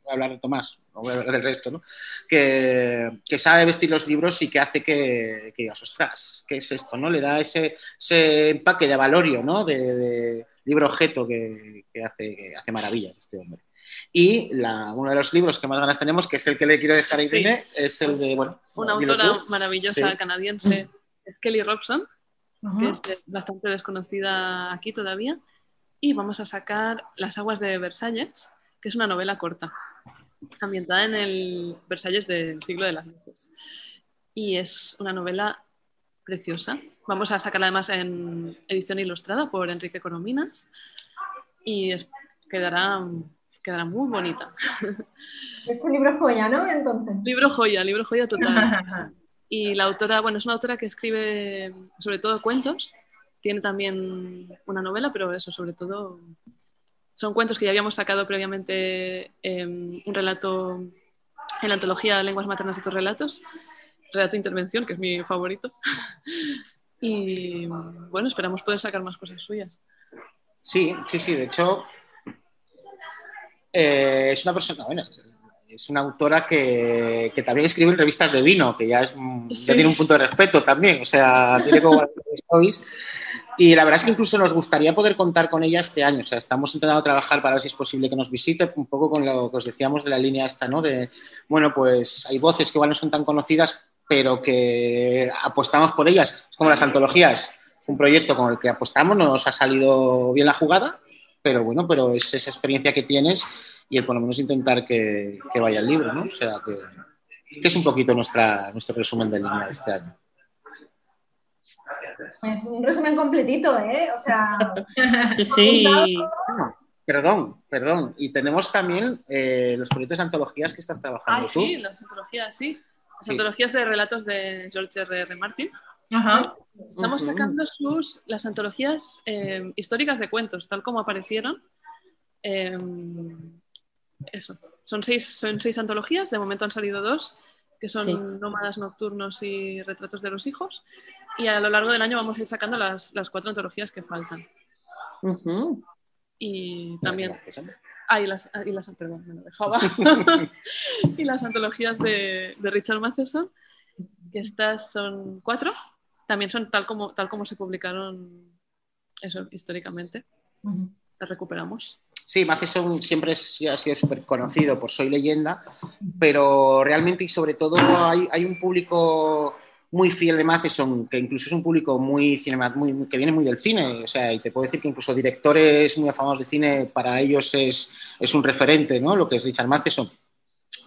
voy a hablar de Tomás, no voy a hablar del resto, ¿no? Que, que sabe vestir los libros y que hace que, que digas, ostras, ¿qué es esto? ¿no? Le da ese, ese empaque de valorio, ¿no? De, de libro objeto que, que hace, que hace maravillas este hombre. Y la- uno de los libros que más ganas tenemos, que es el que le quiero dejar a Sí. Irene, es el de, bueno, Una autora tú. maravillosa Sí. canadiense es Kelly Robson, que es de- bastante desconocida aquí todavía. Y vamos a sacar Las aguas de Versalles, que es una novela corta, ambientada en el Versalles del siglo de las luces. Y es una novela preciosa. Vamos a sacarla además en edición ilustrada por Enrique Corominas y es- quedará, quedará muy bonita. Este libro joya, ¿no? Entonces. Libro joya, libro joya total. Y la autora, bueno, es una autora que escribe sobre todo cuentos. Tiene también una novela, pero eso, sobre todo, son cuentos que ya habíamos sacado previamente em, un relato en la antología Lenguas Maternas de tus Relatos, relato intervención, que es mi favorito. Y bueno, esperamos poder sacar más cosas suyas. Sí, sí, sí. De hecho, eh, es una persona, bueno, es una autora que, que también escribe en revistas de vino, que ya, es, un- ya tiene un punto de respeto también. O sea, tiene como. Y la verdad es que incluso nos gustaría poder contar con ella este año. O sea, estamos intentando trabajar para ver si es posible que nos visite, un poco con lo que os decíamos de la línea esta, ¿no? De, bueno, pues hay voces que igual no son tan conocidas, pero que apostamos por ellas. Es como las antologías. Un proyecto con el que apostamos, no nos ha salido bien la jugada, pero bueno, pero es esa experiencia que tienes y el por lo menos intentar que, vaya el libro, ¿no? O sea, que, es un poquito nuestra, nuestro resumen de línea este año. Pues un resumen completito, ¿eh? O sea, Sí, sí. Perdón, perdón. Y tenemos también eh, los proyectos de antologías que estás trabajando Ah, tú. sí, las antologías, sí. Las Sí. antologías de relatos de George R. R. Martin. Ajá. Estamos sacando sus, las antologías eh, históricas de cuentos, tal como aparecieron. Eh, eso. Son seis, son seis antologías, de momento han salido dos, que son Sí. Nómadas Nocturnos y Retratos de los Hijos. Y a lo largo del año vamos a ir sacando las, las cuatro antologías que faltan. Y también. Ah, y las, ah, y las- perdón, me lo dejaba. y las antologías de, de Richard Matheson, que estas son cuatro, también son tal como, tal como se publicaron eso históricamente. Las recuperamos. Sí, Matheson siempre es- ha sido súper conocido por Soy Leyenda, pero realmente y sobre todo hay, hay un público muy fiel de Matheson, que incluso es un público muy, muy que viene muy del cine, o sea, y te puedo decir que incluso directores muy afamados de cine, para ellos es, es un referente, ¿no? Lo que es Richard Matheson,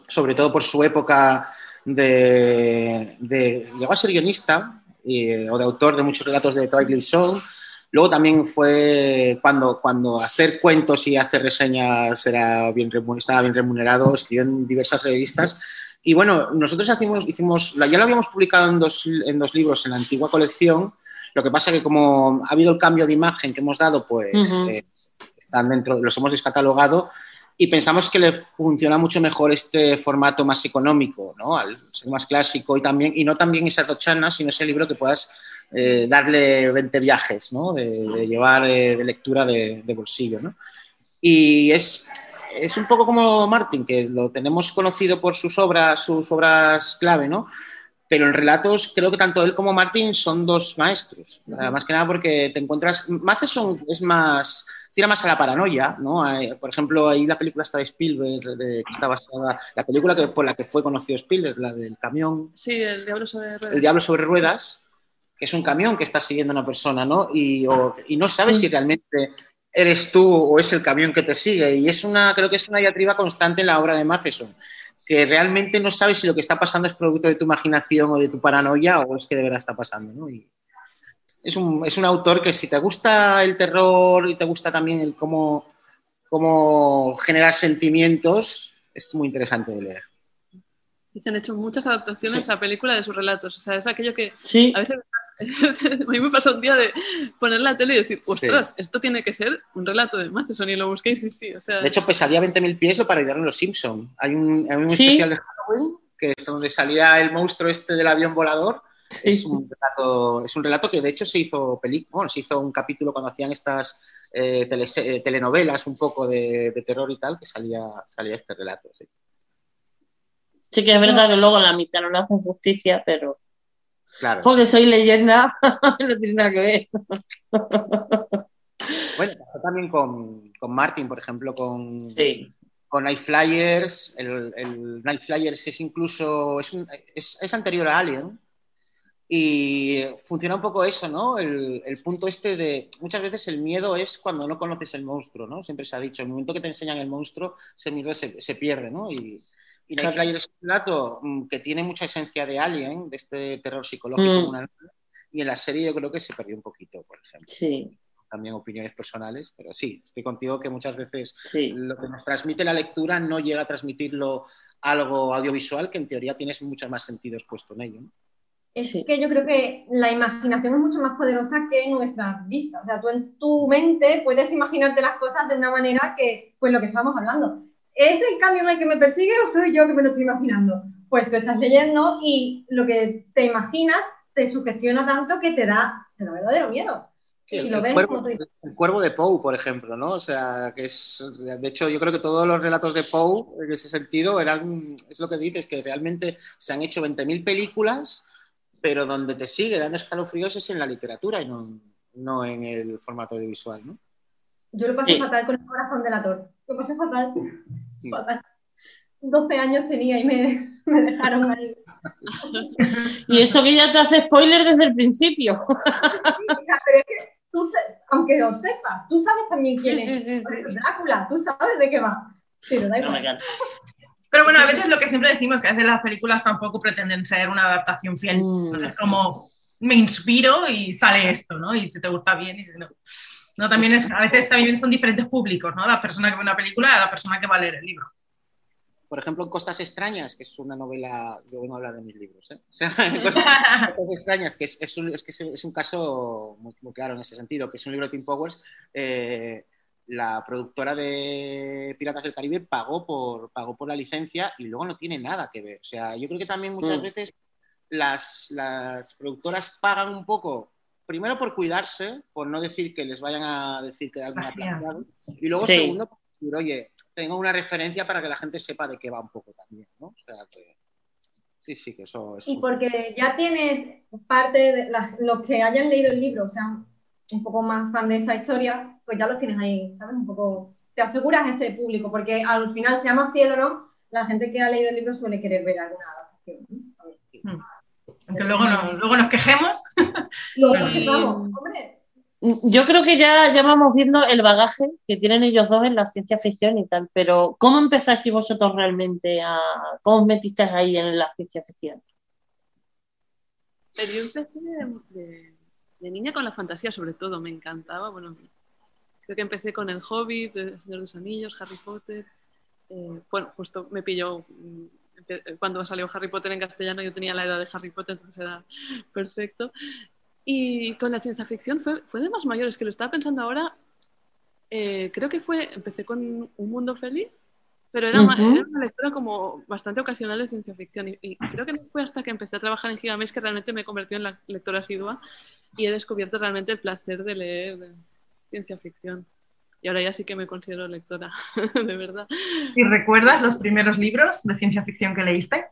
sobre todo por su época de... de llegó a ser guionista eh, o de autor de muchos relatos de Twilight Zone, Luego también fue cuando, cuando hacer cuentos y hacer reseñas era bien, estaba bien remunerado, escribió en diversas revistas. Y bueno, nosotros hicimos, hicimos ya lo habíamos publicado en dos, en dos libros en la antigua colección. Lo que pasa que como ha habido el cambio de imagen que hemos dado, pues Ujú. eh, están dentro, los hemos descatalogado y pensamos que le funciona mucho mejor este formato más económico, ¿no? Al ser más clásico y también, y no también esa tochana, sino ese libro que puedas eh, darle 20 viajes, ¿no? De, de llevar eh, de lectura de, de bolsillo, ¿no? Y es, es un poco como Martin, que lo tenemos conocido por sus obras, sus obras clave, ¿no? Pero en relatos creo que tanto él como Martin son dos maestros. Más que nada porque te encuentras... Matheson es más... tira más a la paranoia, ¿no? Hay- Por ejemplo, ahí la película está de Spielberg, de- que está basada... La película que, por la que fue conocido Spielberg, la del camión, Sí, el diablo sobre ruedas. el diablo sobre ruedas, que es un camión que está siguiendo a una persona, ¿no? Y, o- y no sabes si realmente eres tú o es el camión que te sigue. Y es una, creo que es una diatriba constante en la obra de Matheson, que realmente no sabes si lo que está pasando es producto de tu imaginación o de tu paranoia o es que de verdad está pasando, ¿no? Y es un, es un autor que si te gusta el terror y te gusta también el cómo, cómo generar sentimientos, es muy interesante de leer. Y se han hecho muchas adaptaciones Sí. a película de sus relatos. O sea, es aquello que Sí, a veces a mí me pasó un día de poner la tele y decir, Sí. ostras, esto tiene que ser un relato de Matheson y lo busqué y sí, sí. O sea, De hecho, pesadilla 20.000 pies lo parodiaron los Simpson. Hay un, hay un Sí. especial de Halloween que es donde salía el monstruo este del avión volador. Es, un relato, es un relato que de hecho se hizo película, bueno, se hizo un capítulo cuando hacían estas eh, eh, telenovelas un poco de, de terror y tal, que salía, salía este relato. sí. sí que es verdad que luego en la mitad no le hacen justicia, pero Claro. porque soy leyenda, no tiene nada que ver. Bueno, pasó también con, con Martin, por ejemplo, con, Sí. con Night Flyers. El, el Night Flyers es incluso, es, un- es- es anterior a Alien. Y funciona un poco eso, ¿no? El, el punto este de, muchas veces el miedo es cuando no conoces el monstruo, ¿no? Siempre se ha dicho, el momento que te enseñan el monstruo, ese miedo se, se pierde, ¿no? Y, y Night Claro. Flyers es un relato mm, que tiene mucha esencia de Alien, de este terror psicológico. Mm. una- y en la serie yo creo que se perdió un poquito, por ejemplo Sí, también opiniones personales, pero sí, estoy contigo que muchas veces sí. lo que nos transmite la lectura no llega a transmitirlo algo audiovisual que en teoría tienes muchos más sentidos puesto en ello. ¿no? Es Sí. que yo creo que la imaginación es mucho más poderosa que nuestras vistas. O sea, tú en tu mente puedes imaginarte las cosas de una manera que, pues lo que estamos hablando. ¿Es el cambio el que me persigue o soy yo que me lo estoy imaginando? Pues tú estás leyendo y lo que te imaginas te sugestiona tanto que te da, te da verdadero miedo. Sí, el, el cuervo, el cuervo de Poe, por ejemplo, ¿no? O sea, que es, de hecho, yo creo que todos los relatos de Poe, en ese sentido, eran, es lo que dices, que realmente se han hecho 20.000 películas, pero donde te sigue dando escalofríos es en la literatura y no, no en el formato audiovisual, ¿no? Yo lo pasé Sí. fatal con el corazón delator. Lo pasé fatal. Sí. fatal. 12 años tenía y me, me dejaron ahí. Y eso que ya te hace spoiler desde el principio. Pero es que tú, aunque lo sepas, tú sabes también quién Sí, es sí, sí, sí. Drácula, tú sabes de qué va. Pero da igual. Pero bueno, a veces lo que siempre decimos, que a veces las películas tampoco pretenden ser una adaptación fiel. Mm. Entonces, como me inspiro y sale esto, ¿no? Y si te gusta bien y si no. No, también es, a veces también son diferentes públicos, ¿no? La persona que ve una película y la persona que va a leer el libro. Por ejemplo, en Costas Extrañas, que es una novela, yo vengo a hablar de mis libros, ¿eh? O sea, en Costas Extrañas, que es, es un, es que es un caso muy, muy claro en ese sentido, que es un libro de Tim Powers, eh, la productora de Piratas del Caribe pagó por, pagó por la licencia y luego no tiene nada que ver. O sea, yo creo que también muchas Mm. veces las, las productoras pagan un poco, primero por cuidarse, por no decir que les vayan a decir que alguien ha Plagiado. plagiado, y luego Sí. segundo, por decir, oye, tengo una referencia para que la gente sepa de qué va un poco también, ¿no? O sea que sí, sí, que eso es. Y un- porque ya tienes parte de las- los que hayan leído el libro, o sea, un poco más fan de esa historia, pues ya los tienes ahí, ¿sabes? Un poco, te aseguras ese público, porque al final, sea más fiel o no, la gente que ha leído el libro suele querer ver alguna adaptación. ¿no? Aunque luego, no- luego nos quejemos. Luego, hombre, Yo creo que ya, ya vamos viendo el bagaje que tienen ellos dos en la ciencia ficción y tal, pero ¿cómo empezasteis vosotros realmente a... ¿Cómo os metisteis ahí en la ciencia ficción? Pero yo empecé de, de- de niña con la fantasía, sobre todo, me encantaba. Bueno, creo que empecé con El Hobbit, El Señor de los Anillos, Harry Potter. Eh, bueno, justo me pilló mm, cuando salió Harry Potter en castellano, yo tenía la edad de Harry Potter, entonces era perfecto. Y con la ciencia ficción fue, fue de más mayores, que lo estaba pensando ahora. eh, creo que fue, empecé con Un Mundo Feliz Pero era, ma- Ujú. era una lectura como bastante ocasional de ciencia ficción y, y creo que no fue hasta que empecé a trabajar en Gigamesh que realmente me convertí en la lectora asidua y he descubierto realmente el placer de leer ciencia ficción. Y ahora ya sí que me considero lectora, de verdad. ¿Y recuerdas los primeros libros de ciencia ficción que leíste?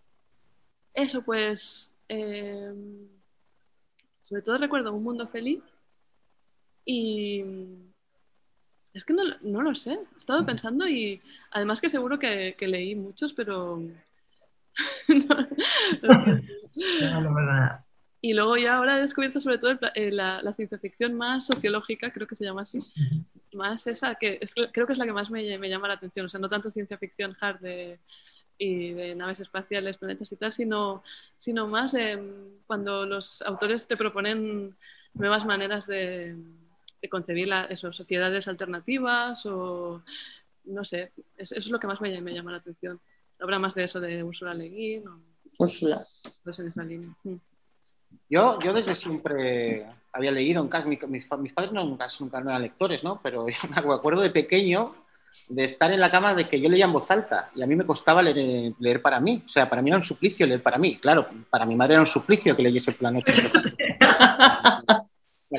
Eso pues, eh, sobre todo recuerdo Un Mundo Feliz y es que no, no lo sé, he estado pensando y además que seguro que, que leí muchos, pero... no. No, no. Y luego ya ahora he descubierto sobre todo el eh, la, la ciencia ficción más sociológica, creo que se llama así, más esa, que es, creo que es la que más me, me llama la atención, o sea, no tanto ciencia ficción hard de, y de naves espaciales, planetas y tal, sino, sino más eh, cuando los autores te proponen nuevas maneras de, de concebir la- eso, sociedades alternativas o no sé, es- eso es lo que más me, me llama la atención. Habrá más de eso de Ursula Le Guin o Úrsula. cosas en esa línea. Mm. Yo, yo desde siempre había leído en casa, mi- mis, mis padres no, nunca, nunca no eran lectores, ¿no? Pero yo me acuerdo de pequeño de estar en la cama de que yo leía en voz alta y a mí me costaba leer, leer para mí. O sea, para mí era un suplicio leer para mí. Claro, para mi madre era un suplicio que leyese el planeta.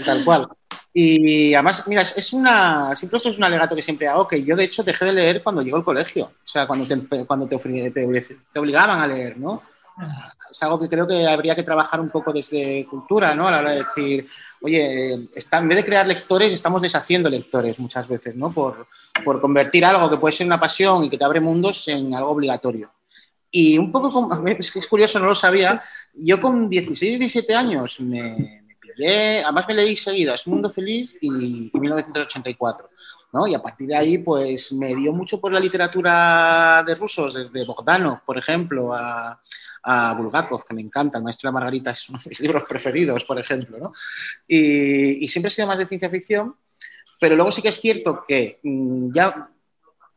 Tal cual. Y además, mira, es- una, eso es un alegato que siempre hago, que yo de hecho dejé de leer cuando llegó al colegio, o sea, cuando te, cuando te obligaban a leer, ¿no? Es algo que creo que habría que trabajar un poco desde cultura, ¿no? A la hora de decir, oye, está, en vez de crear lectores, estamos deshaciendo lectores muchas veces, ¿no? Por, por convertir algo que puede ser una pasión y que te abre mundos en algo obligatorio. Y un poco, como- es que es curioso, no lo sabía, yo con 16, 17 años me, me pillé, además me leí seguida Es un mundo feliz y 1984. ¿no? Y a partir de ahí, pues me dio mucho por la literatura de rusos, desde Bogdanov, por ejemplo, a, a Bulgakov, que me encanta, el maestro de Margarita es uno de mis libros preferidos, por ejemplo. ¿no? Y, siempre he sido más de ciencia ficción, pero luego sí que es cierto que mm, ya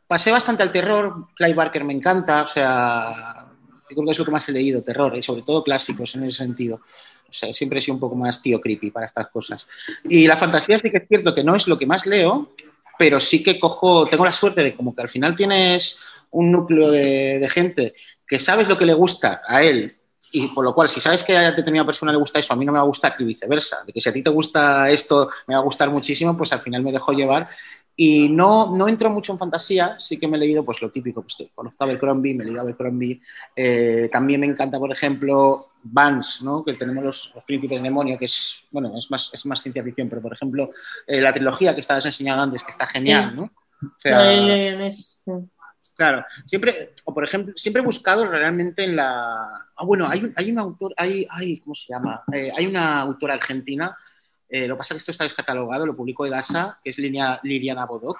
pasé bastante al terror, Clive Barker me encanta, o sea, yo creo que es lo que más he leído, terror, y sobre todo clásicos en ese sentido. O sea, siempre he sido un poco más tío creepy para estas cosas. Y la fantasía sí que es cierto que no es lo que más leo, pero sí que cojo, tengo la suerte de como que al final tienes un núcleo de gente que sabes lo que le gusta a él y por lo cual si sabes que a determinada persona le gusta eso, a mí no me va a gustar y viceversa, de que si a ti te gusta esto me va a gustar muchísimo, pues al final me dejo llevar. Y no, no entro mucho en fantasía, sí que me he leído pues lo típico, pues conozco a Abercrombie, me he leído a Abercrombie, eh, también me encanta, por ejemplo, Vance, ¿no? que tenemos los, los príncipes demonio, que es, bueno, es más, es más ciencia ficción, pero por ejemplo, eh, la trilogía que estabas enseñando antes, que está genial, ¿no? O sea, es- Claro, siempre, o por ejemplo, siempre he buscado realmente en la. Ah, bueno, hay hay un autor, hay, hay, ¿cómo se llama? Eh, hay una autora argentina, eh, lo que pasa es que esto está descatalogado, lo publicó Edasa, que es Liliana Bodoc,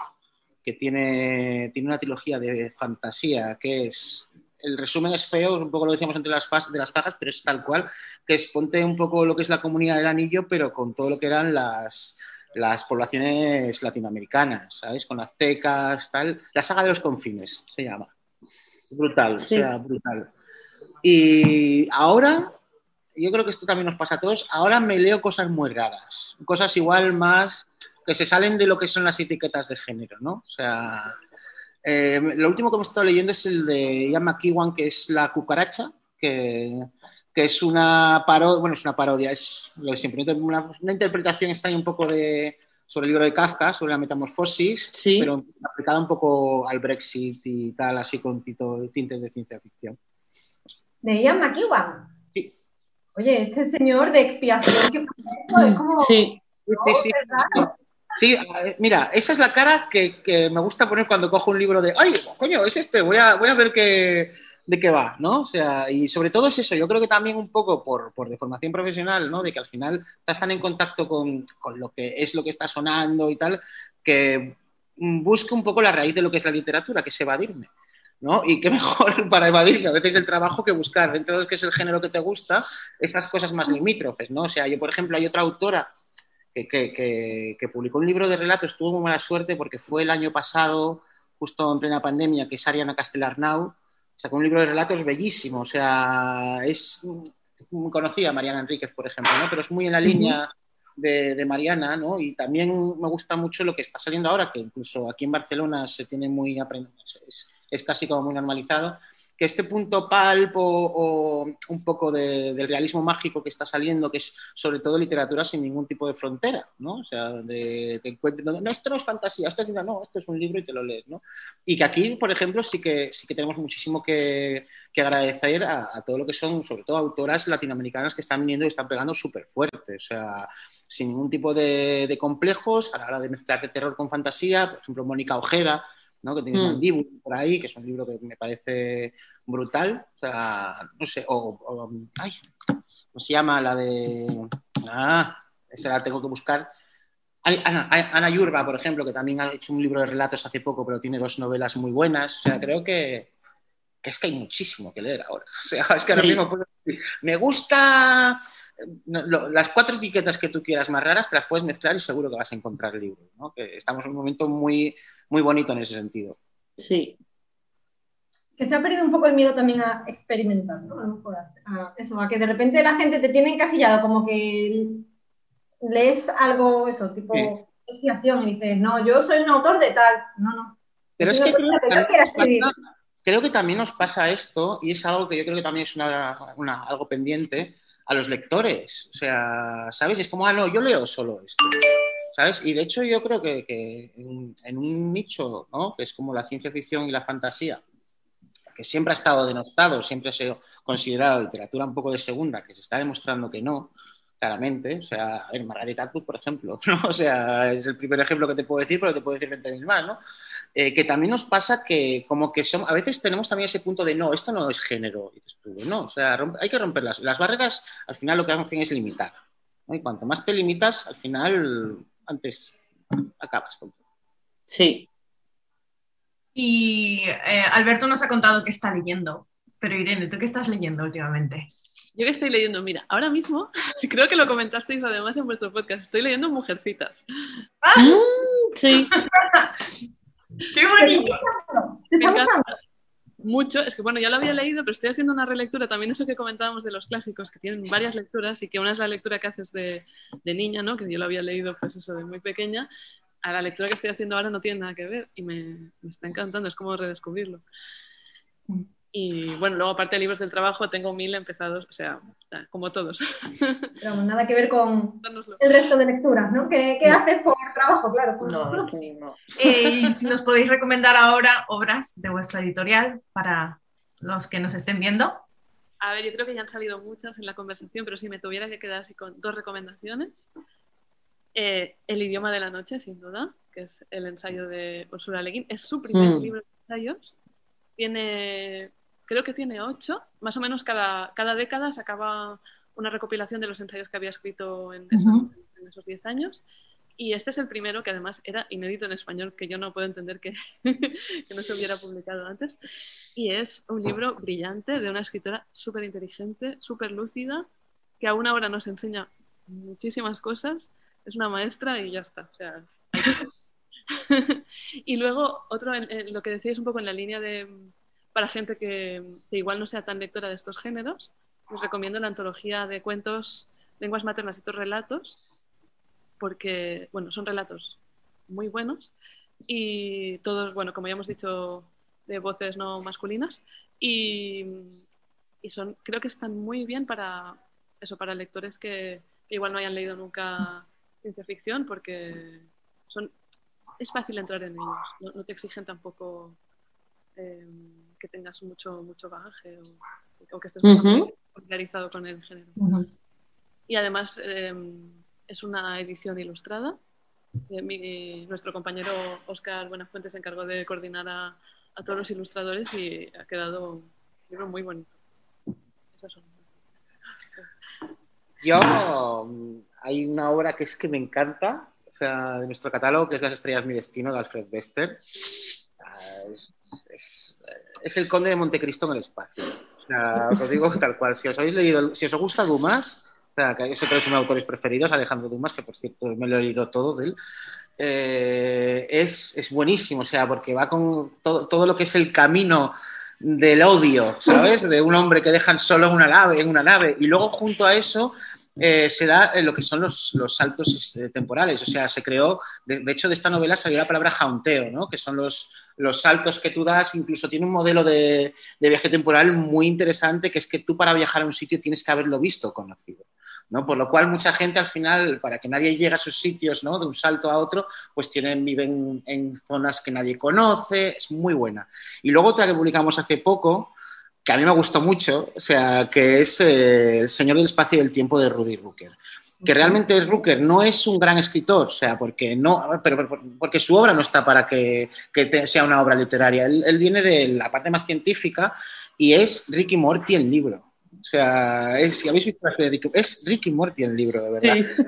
que tiene, tiene una trilogía de fantasía, que es. El resumen es feo, un poco lo decíamos entre las de las fajas, pero es tal cual, que es ponte un poco lo que es la comunidad del anillo, pero con todo lo que eran las, las poblaciones latinoamericanas, ¿sabes? Con aztecas, tal. La saga de los confines se llama. Brutal, Sí. o sea, brutal. Y ahora, yo creo que esto también nos pasa a todos, ahora me leo cosas muy raras, cosas igual más que se salen de lo que son las etiquetas de género, ¿no? O sea, eh, lo último que hemos estado leyendo es el de Ian McEwan, que es La cucaracha, que, que es una parodia, bueno, es una parodia, es lo de siempre, una, una interpretación extraña un poco de, sobre el libro de Kafka, sobre la metamorfosis, Sí. pero aplicada un poco al Brexit y tal, así con tito- tintes de ciencia ficción. De Ian McEwan. Sí. Oye, este señor de expiación que es como. Sí, Sí, sí, sí. Sí, mira, esa es la cara que, que me gusta poner cuando cojo un libro de, ay, coño, es este, voy a, voy a ver qué, de qué va, ¿no? O sea, y sobre todo es eso, yo creo que también un poco por, por deformación profesional, ¿no? De que al final estás tan en contacto con, con lo que es lo que está sonando y tal, que busco un poco la raíz de lo que es la literatura, que es evadirme. ¿no? Y qué mejor para evadirme a veces el trabajo que buscar dentro de lo que es el género que te gusta, esas cosas más limítrofes, ¿no? O sea, yo, por ejemplo, hay otra autora que, que, que, que publicó un libro de relatos, tuvo muy mala suerte porque fue el año pasado, justo en plena pandemia, que es Ariana Castellarnau, sacó un libro de relatos bellísimo, o sea, es, muy conocida Mariana Enríquez, por ejemplo, ¿no? Pero es muy en la línea de, de, Mariana, ¿no? Y también me gusta mucho lo que está saliendo ahora, que incluso aquí en Barcelona se tiene muy aprendido, es, es casi como muy normalizado, que este punto palp o, un poco del realismo mágico que está saliendo, que es sobre todo literatura sin ningún tipo de frontera, ¿no? O sea, donde te encuentres, no, esto no es fantasía, esto es, no, esto es un libro y te lo lees, ¿no? Y que aquí, por ejemplo, sí que, sí que tenemos muchísimo que, agradecer a, todo lo que son, sobre todo, autoras latinoamericanas que están viniendo y están pegando súper fuerte, o sea, sin ningún tipo de, de complejos a la hora de mezclar de terror con fantasía, por ejemplo, Mónica Ojeda, ¿no? que tiene un mm. por ahí, que es un libro que me parece brutal. O sea, no sé, o, ay, ¿cómo se llama? La de. Ah, esa la tengo que buscar. Ana, Ana, Yurba, por ejemplo, que también ha hecho un libro de relatos hace poco, pero tiene dos novelas muy buenas. O sea, creo que, es que hay muchísimo que leer ahora. O sea, es que ahora mismo puedo decir, me gusta las cuatro etiquetas que tú quieras más raras, te las puedes mezclar y seguro que vas a encontrar libros. ¿no? Que estamos en un momento muy, muy bonito en ese sentido. Sí. Que se ha perdido un poco el miedo también a experimentar, ¿no? A lo mejor a, eso, a que de repente la gente te tiene encasillado, como que lees algo, eso, tipo investigación y dices, no, yo soy un autor de tal. No, no. Pero es que creo, que también nos pasa esto, y es algo que yo creo que también es algo pendiente, a los lectores. O sea, ¿sabes? Es como, ah, no, yo leo solo esto. ¿Sabes? Y de hecho yo creo que, en, un nicho, ¿no? Que es como la ciencia ficción y la fantasía, que siempre ha estado denostado, siempre se ha considerado literatura un poco de segunda, que se está demostrando que no, claramente. O sea, ver, Margaret Atwood, por ejemplo. O sea, es el primer ejemplo que te puedo decir, pero te puedo decir 20.000 más, ¿no? Eh, que también nos pasa que como que son, a veces tenemos también ese punto de no, esto no es género, dices tú, no, o sea, hay que romper las, las barreras, al final lo que hacen es limitar. Y cuanto más te limitas, al final, antes acabas con todo. Sí. Y eh, Alberto nos ha contado que está leyendo, pero Irene, ¿tú qué estás leyendo últimamente? Yo que estoy leyendo, mira, ahora mismo, creo que lo comentasteis además en vuestro podcast, estoy leyendo Mujercitas. ¡Ah! Mm, sí. ¡Qué bonito! Me encanta mucho. Es que bueno, ya lo había leído, pero estoy haciendo una relectura. También eso que comentábamos de los clásicos, que tienen varias lecturas y que una es la lectura que haces de, de niña, ¿no? Que yo lo había leído, pues eso, de muy pequeña. A la lectura que estoy haciendo ahora no tiene nada que ver y me, me está encantando, es como redescubrirlo. Mm. Y bueno, luego aparte de libros del trabajo tengo mil empezados, o sea, como todos. Pero nada que ver con el resto de lecturas, ¿no? ¿Qué, haces por trabajo? Claro. No, no. Eh, y si nos podéis recomendar ahora obras de vuestra editorial para los que nos estén viendo. A ver, yo creo que ya han salido muchas en la conversación, pero si me tuviera que quedar así con dos recomendaciones. Eh, el idioma de la noche, sin duda, que es el ensayo de Ursula Le Guin. Es su primer mm. libro de ensayos. Tiene creo que tiene ocho, más o menos cada, cada década sacaba una recopilación de los ensayos que había escrito en, esos diez años. Y este es el primero que además era inédito en español, que yo no puedo entender que, que no se hubiera publicado antes. Y es un libro brillante de una escritora súper inteligente, súper lúcida, que a una hora nos enseña muchísimas cosas. Es una maestra y ya está. O sea, y luego, otro, lo que decíais un poco en la línea de, para gente que, igual no sea tan lectora de estos géneros, os recomiendo la antología de cuentos, lenguas maternas y otros relatos, porque, bueno, son relatos muy buenos y todos, bueno, como ya hemos dicho, de voces no masculinas y, son, creo que están muy bien para eso, para lectores que, igual no hayan leído nunca ciencia ficción, porque son, es fácil entrar en ellos, no, te exigen tampoco eh, que tengas mucho, mucho bagaje o, que estés muy familiarizado con el género. Y además em, es una edición ilustrada. Nuestro compañero Oscar Buenafuente se encargó de coordinar a, todos los ilustradores y ha quedado un libro muy bonito. Yo, hay una obra que es que me encanta, o sea, de nuestro catálogo, que es Las estrellas mi destino, de Alfred Bester. Ah, es es el conde de Montecristo en el espacio. Os lo digo tal cual. Si os habéis leído, si os gusta Dumas, sea, que es otro de mis autores preferidos, Alejandro Dumas, que por cierto me lo he leído todo de él, eh, es, es, buenísimo, o sea, porque va con todo, todo, lo que es el camino del odio, ¿sabes? De un hombre que dejan solo en una nave, en una nave. Y luego junto a eso eh, se da en lo que son los, los saltos eh, temporales. O sea, se creó, de, de hecho, de esta novela salió la palabra jaunteo, ¿no? que son los, los saltos que tú das, incluso tiene un modelo de, de, viaje temporal muy interesante, que es que tú para viajar a un sitio tienes que haberlo visto, conocido. ¿No? Por lo cual mucha gente al final, para que nadie llegue a sus sitios ¿no? de un salto a otro, pues tienen, viven en zonas que nadie conoce, es muy buena. Y luego otra que publicamos hace poco, que a mí me gustó mucho, o sea, que es eh, El Señor del Espacio y el Tiempo de Rudy Rucker que realmente Rucker no es un gran escritor, o sea, porque, no, pero, porque su obra no está para que, que te, sea una obra literaria. Él, él, viene de la parte más científica y es Ricky Morty el libro. O sea, es, si habéis visto la serie de Ricky, es Ricky Morty el libro, de verdad. Sí.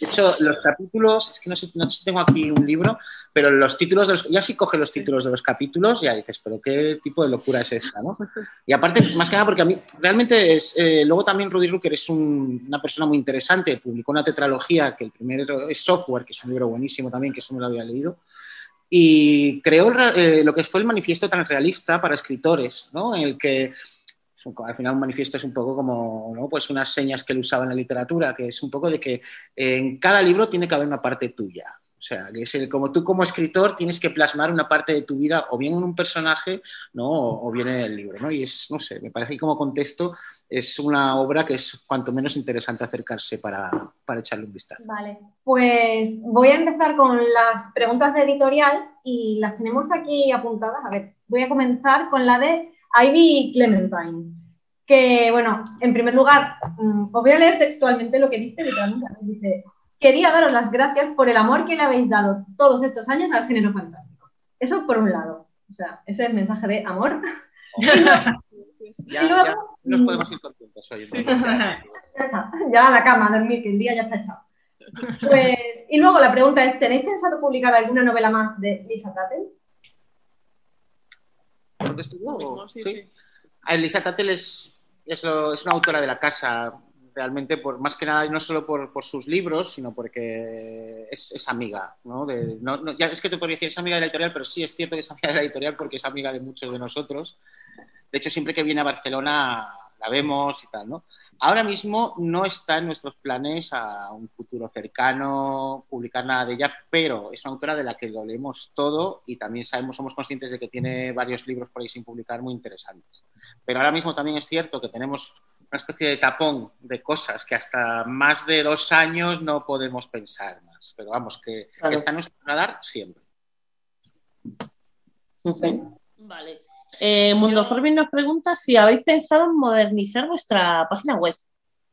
De hecho, los capítulos, es que no sé, no sé, tengo aquí un libro, pero los títulos, de los, ya si coge los títulos de los capítulos, ya dices, pero qué tipo de locura es esta, ¿no? Y aparte, más que nada, porque a mí, realmente, es, eh, luego también Rudy Rucker es un, una persona muy interesante, publicó una tetralogía, que el primero es Software, que es un libro buenísimo también, que eso no lo había leído, y creó eh, lo que fue el manifiesto tan realista para escritores, ¿no? En el que al final un manifiesto es un poco como pues unas señas que él usaba en la literatura, que es un poco de que en cada libro tiene que haber una parte tuya. O sea, que es el, como tú como escritor tienes que plasmar una parte de tu vida o bien en un personaje ¿no? o, o bien en el libro. ¿no? Y es, no sé, me parece que como contexto es una obra que es cuanto menos interesante acercarse para, para echarle un vistazo. Vale, pues voy a empezar con las preguntas de editorial y las tenemos aquí apuntadas. A ver, voy a comenzar con la de Ivy Clementine, que, bueno, en primer lugar, os voy a leer textualmente lo que dice, literalmente, dice, quería daros las gracias por el amor que le habéis dado todos estos años al género fantástico. Eso por un lado, o sea, ese es el mensaje de amor. ya, y luego, ya nos podemos ir contentos hoy. Sí. ya está, ya a la cama a dormir, que el día ya está echado. Pues, y luego la pregunta es, ¿tenéis pensado publicar alguna novela más de Lisa Tattel? estuvo? Sí, sí. sí. Elisa Tattel es, es, lo, es, una autora de la casa, realmente, por más que nada, no solo por, por sus libros, sino porque es, es amiga. ¿no? De, no, no, ya es que te podría decir, es amiga de la editorial, pero sí es cierto que es amiga de la editorial porque es amiga de muchos de nosotros. De hecho, siempre que viene a Barcelona la vemos y tal, ¿no? Ahora mismo no está en nuestros planes a un futuro cercano publicar nada de ella, pero es una autora de la que lo leemos todo y también sabemos, somos conscientes de que tiene varios libros por ahí sin publicar muy interesantes. Pero ahora mismo también es cierto que tenemos una especie de tapón de cosas que hasta más de dos años no podemos pensar más. Pero vamos, que, claro. que está en nuestro radar siempre. Okay. Vale. Eh, Mundo Forming nos pregunta si habéis pensado en modernizar vuestra página web.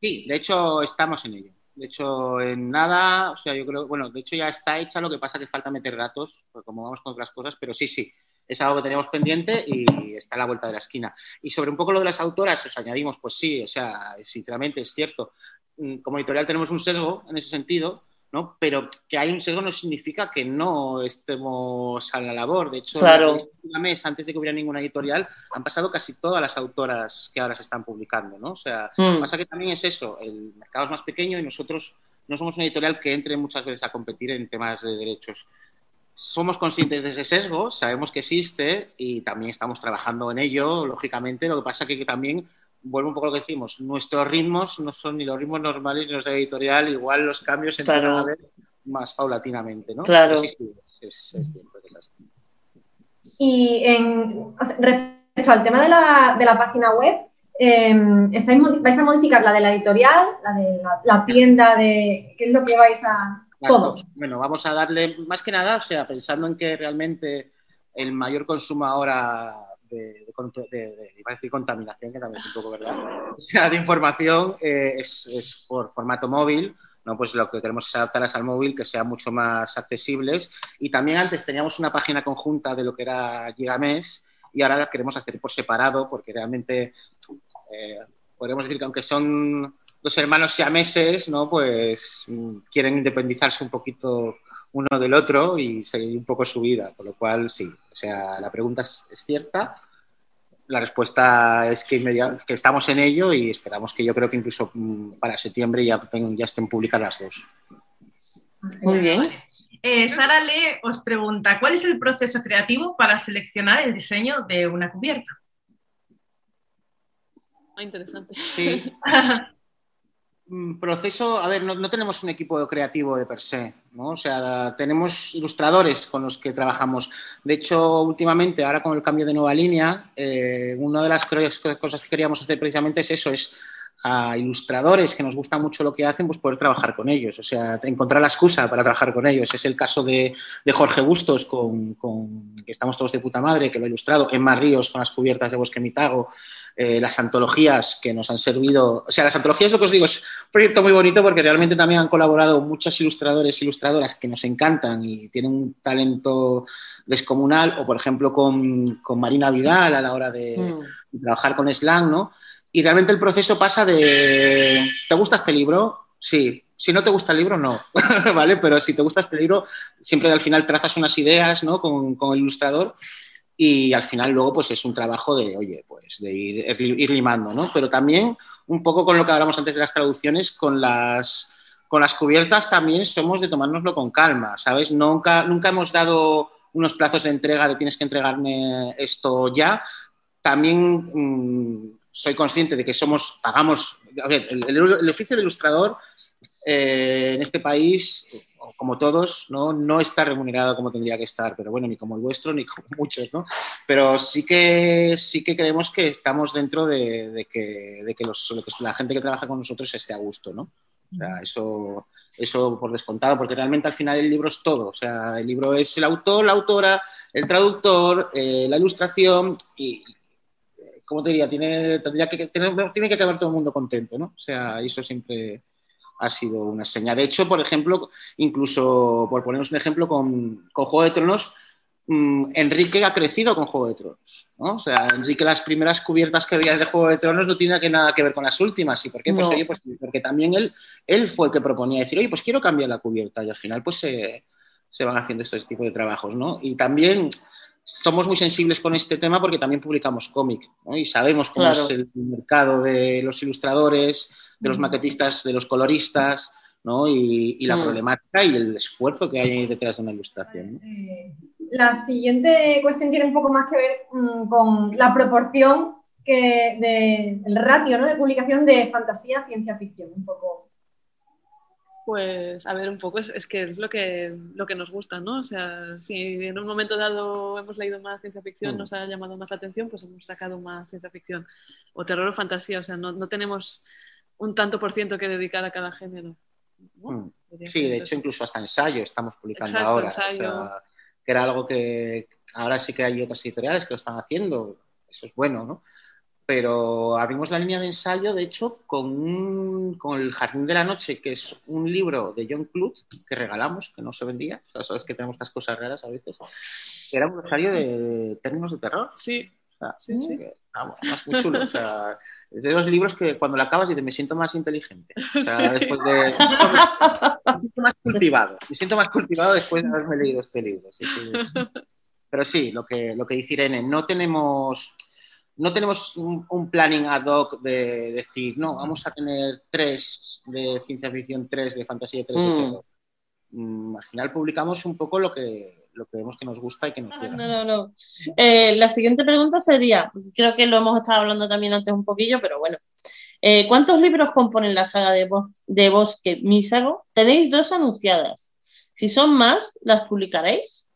Sí, de hecho estamos en ello. De hecho, en nada, o sea, yo creo, bueno, de hecho ya está hecha, lo que pasa que falta meter datos, pues como vamos con otras cosas, pero sí, sí, es algo que tenemos pendiente y está a la vuelta de la esquina. Y sobre un poco lo de las autoras, os añadimos, pues sí, o sea, sinceramente es cierto, como editorial tenemos un sesgo en ese sentido, ¿no? Pero que hay un sesgo no significa que no estemos a la labor. De hecho, claro. en mes, antes de que hubiera ninguna editorial, han pasado casi todas las autoras que ahora se están publicando, ¿no? O sea, mm. pasa que también es eso, el mercado es más pequeño y nosotros no somos una editorial que entre muchas veces a competir en temas de derechos. Somos conscientes de ese sesgo, sabemos que existe y también estamos trabajando en ello, lógicamente. Lo que pasa que, que también vuelvo un poco a lo que decimos, nuestros ritmos no son ni los ritmos normales ni los de editorial, igual los cambios se empiezan claro. a ver más paulatinamente, ¿no? Claro. Sí, sí, es, es, tiempo, es y en, respecto al tema de la, de la página web, eh, ¿estáis, ¿vais a modificar la de la editorial, la de la, la tienda de qué es lo que vais a... Todos. Bueno, vamos a darle más que nada, o sea, pensando en que realmente el mayor consumo ahora de, iba a decir contaminación, que también es un poco verdad, o sea, de información eh, es, es, por formato móvil, ¿no? Pues lo que queremos es adaptarlas al móvil, que sean mucho más accesibles. Y también antes teníamos una página conjunta de lo que era Gigamesh y ahora la queremos hacer por separado, porque realmente eh, podríamos decir que aunque son dos hermanos siameses, ¿no? Pues mm, quieren independizarse un poquito uno del otro y seguir un poco su vida, con lo cual sí, o sea, la pregunta es, es cierta, la respuesta es que, que, estamos en ello y esperamos que yo creo que incluso mm, para septiembre ya, ya estén públicas las dos. Muy bien. Eh, Sara Le os pregunta, ¿cuál es el proceso creativo para seleccionar el diseño de una cubierta? Ah, interesante. Sí. Mm, proceso, a ver, no, no, tenemos un equipo creativo de per se, ¿no? O sea, tenemos ilustradores con los que trabajamos. De hecho, últimamente, ahora con el cambio de nueva línea, eh, una de las cosas que queríamos hacer precisamente es eso, es a ilustradores que nos gusta mucho lo que hacen, pues poder trabajar con ellos, o sea, encontrar la excusa para trabajar con ellos. Es el caso de, Jorge Bustos, con, que estamos todos de puta madre, que lo ha ilustrado, Emma Ríos con las cubiertas de Bosque Mitago, eh, las antologías que nos han servido, o sea, las antologías, lo que os digo, es un proyecto muy bonito porque realmente también han colaborado muchos ilustradores e ilustradoras que nos encantan y tienen un talento descomunal, o por ejemplo con, con Marina Vidal a la hora de, mm. de trabajar con Slang, ¿no? Y realmente el proceso pasa de, ¿te gusta este libro? Sí. Si no te gusta el libro, no, ¿vale? Pero si te gusta este libro, siempre al final trazas unas ideas, ¿no? Con, con el ilustrador y al final luego pues es un trabajo de, oye, pues de ir, ir, limando, ¿no? Pero también un poco con lo que hablamos antes de las traducciones, con las, con las cubiertas también somos de tomárnoslo con calma, ¿sabes? Nunca, nunca hemos dado unos plazos de entrega de tienes que entregarme esto ya. También mmm, soy consciente de que somos, pagamos, el, el, el oficio de ilustrador eh, en este país, como todos, ¿no? no está remunerado como tendría que estar, pero bueno, ni como el vuestro ni como muchos, ¿no? Pero sí que, sí que creemos que estamos dentro de, de, que, de que, los, de que, la gente que trabaja con nosotros esté a gusto, ¿no? O sea, eso, eso por descontado, porque realmente al final el libro es todo, o sea, el libro es el autor, la autora, el traductor, eh, la ilustración y, ¿cómo te diría? Tiene, tendría que, tener, tiene que acabar todo el mundo contento, ¿no? O sea, eso siempre ha sido una señal. De hecho, por ejemplo, incluso, por ponernos un ejemplo, con, con Juego de Tronos, mmm, Enrique ha crecido con Juego de Tronos, ¿no? O sea, Enrique las primeras cubiertas que veías de Juego de Tronos no tiene que nada que ver con las últimas. ¿Y por qué? Pues, no. oye, pues porque también él, él fue el que proponía decir, oye, pues quiero cambiar la cubierta y al final pues se, se van haciendo este tipo de trabajos, ¿no? Y también somos muy sensibles con este tema porque también publicamos cómic ¿no? y sabemos cómo claro. es el mercado de los ilustradores, de los maquetistas, de los coloristas ¿no? y, y, la mm. problemática y el esfuerzo que hay detrás de una ilustración. ¿no? La siguiente cuestión tiene un poco más que ver mmm, con la proporción que de, el ratio ¿no? de publicación de fantasía ciencia ficción, un poco pues, a ver, un poco es, es, que es lo que, lo que nos gusta, ¿no? O sea, si en un momento dado hemos leído más ciencia ficción, mm. nos ha llamado más la atención, pues hemos sacado más ciencia ficción. O terror o fantasía, o sea, no, no tenemos un tanto por ciento que dedicar a cada género. ¿no? Mm. Sí, de hecho, incluso hasta ensayo estamos publicando Exacto, ahora. Ensayo. O sea, que era algo que ahora sí que hay otras editoriales que lo están haciendo, eso es bueno, ¿no? pero abrimos la línea de ensayo, de hecho, con, un, con, El Jardín de la Noche, que es un libro de John Clute que regalamos, que no se vendía. O sea, sabes que tenemos estas cosas raras a veces. Era un rosario de términos de terror. Sí. O sea, sí, sí. Que, vamos, muy chulo. O sea, es de los libros que cuando lo acabas dices, me siento más inteligente. O sea, sí. después de... Me siento más cultivado. Me siento más cultivado después de haberme leído este libro. Sí, sí, es... Pero sí, lo que, lo que dice Irene, no tenemos no tenemos un, un, planning ad hoc de decir, no, vamos a tener tres de ciencia ficción, tres de fantasía tres mm. de terror. Mm, al final publicamos un poco lo que, lo que vemos que nos gusta y que nos llega. No, no, no. Eh, la siguiente pregunta sería, creo que lo hemos estado hablando también antes un poquillo, pero bueno. Eh, ¿Cuántos libros componen la saga de, Bos de Bosque Mísago? Tenéis dos anunciadas. Si son más, ¿las publicaréis?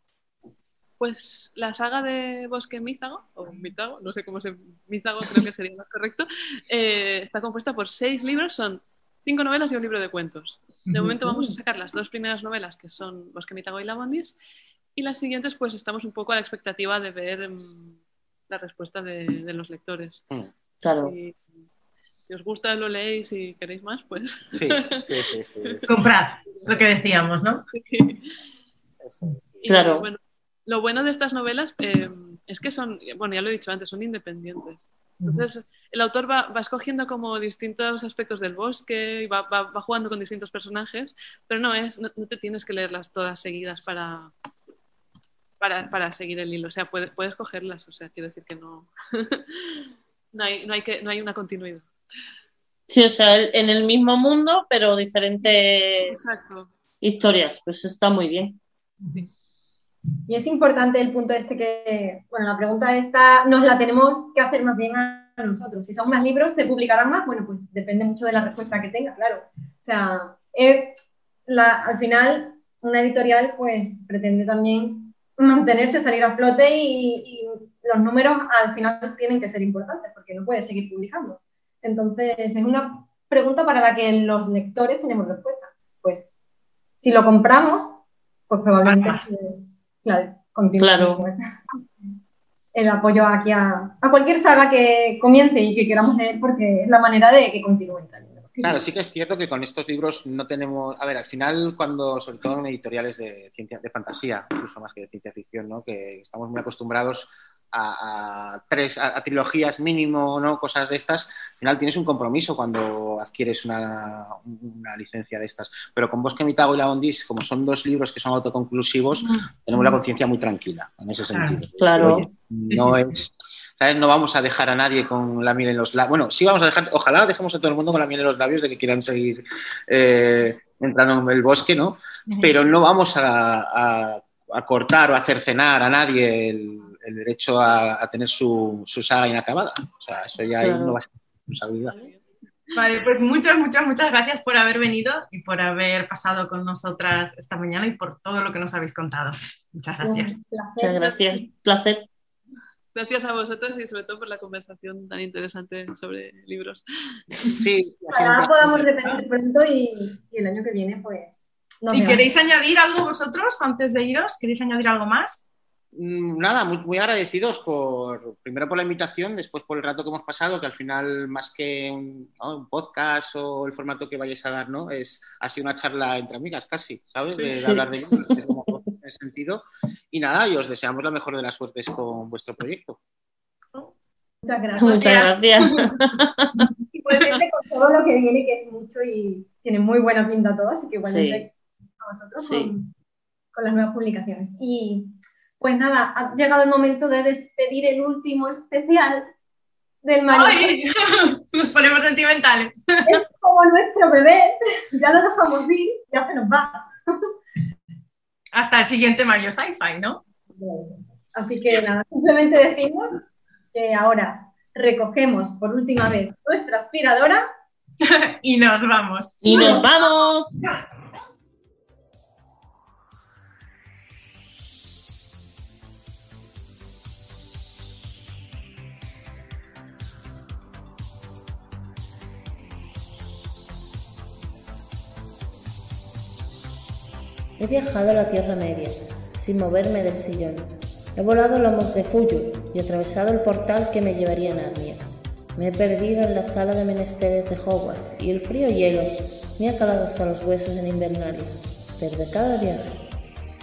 Pues la saga de Bosque Mízago, o Mízago, no sé cómo se. Mízago creo que sería más correcto, eh, está compuesta por seis libros, son cinco novelas y un libro de cuentos. De momento vamos a sacar las dos primeras novelas, que son Bosque Mízago y La Bondis, y las siguientes, pues estamos un poco a la expectativa de ver um, la respuesta de, de, los lectores. Claro. Si, si, os gusta, lo leéis y queréis más, pues. Sí, sí, sí. sí, sí. Comprad, lo que decíamos, ¿no? Y, claro. Bueno, lo bueno de estas novelas eh, es que son, bueno, ya lo he dicho antes, son independientes. Entonces, el autor va, va escogiendo como distintos aspectos del bosque y va, va, va, jugando con distintos personajes, pero no, es, no, no, te tienes que leerlas todas seguidas para, para, para seguir el hilo. O sea, puedes, puedes cogerlas, o sea, quiero decir que no, no, hay, no, hay que, no hay una continuidad. Sí, o sea, en el mismo mundo, pero diferentes Exacto. historias. Pues está muy bien. Sí. Y es importante el punto este que, bueno, la pregunta esta nos la tenemos que hacer más bien a nosotros. Si son más libros, ¿se publicarán más? Bueno, pues depende mucho de la respuesta que tenga, claro. O sea, eh, la- al final una editorial pues pretende también mantenerse, salir a flote y, y los números al final tienen que ser importantes porque no puede seguir publicando. Entonces, es una pregunta para la que los lectores tenemos respuesta. Pues, si lo compramos, pues probablemente, se- claro, continúe el apoyo aquí a, a cualquier saga que comience y que queramos leer porque es la manera de que continúen trayendo. Claro, sí que es cierto que con estos libros no tenemos. A ver, al final, cuando, sobre todo en editoriales de ciencia, de fantasía, incluso más que de ciencia ficción, ¿no? Que estamos muy acostumbrados a, a tres, a, a trilogías mínimo, ¿no? Cosas de estas. Al final tienes un compromiso cuando adquieres una, una licencia de estas. Pero con Bosque Mitago y La Ondis, como son dos libros que son autoconclusivos, tenemos la conciencia muy tranquila en ese sentido. claro. Oye, no es. ¿Sabes? No vamos a dejar a nadie con la miel en los labios. Bueno, sí vamos a dejar, ojalá dejemos a todo el mundo con la miel en los labios de que quieran seguir eh, entrando en el bosque, ¿no? Pero no vamos a, a- a cortar o a cercenar a nadie el, el derecho a, a tener su, su saga inacabada. O sea, eso ya Claro. no va a ser responsabilidad. Vale, pues muchas, muchas, muchas gracias por haber venido y por haber pasado con nosotras esta mañana y por todo lo que nos habéis contado. Muchas gracias. Muchas gracias. Placer. Gracias a vosotros y sobre todo por la conversación tan interesante sobre libros. Sí, Ojalá podamos repetir pronto y, y el año que viene, pues. veamos. queréis añadir algo vosotros antes de iros, ¿queréis añadir algo más? Mm, Nada, muy, muy agradecidos por, primero por la invitación, después por el rato que hemos pasado, que al final, más que un, ¿no? un podcast o el formato que vayáis a dar, ¿no? Es, ha sido una charla entre amigas casi, ¿sabes? Sí, de, de sí. hablar de ese sentido. Y nada, y os deseamos la mejor de las suertes con vuestro proyecto. Muchas gracias. Muchas gracias. Igualmente con todo lo que viene, que es mucho y tiene muy buena pinta todo, así que igualmente a vosotros Sí. con, con las nuevas publicaciones. Y pues nada, ha llegado el momento de despedir el último especial del mayo. ¡Ay! Nos ponemos sentimentales. Es como nuestro bebé, ya lo dejamos ir, ya se nos va. Hasta el siguiente Mayo Sci-Fi, ¿no? Así que nada, simplemente decimos que ahora recogemos por última vez nuestra aspiradora Y nos vamos. Y nos vamos. He viajado a la Tierra Media, sin moverme del sillón. He volado a lomos de Fuyur y atravesado el portal que me llevaría a Narnia. Me he perdido en la sala de menesteres de Hogwarts y el frío hielo me ha calado hasta los huesos en Invernalia. Pero de cada viaje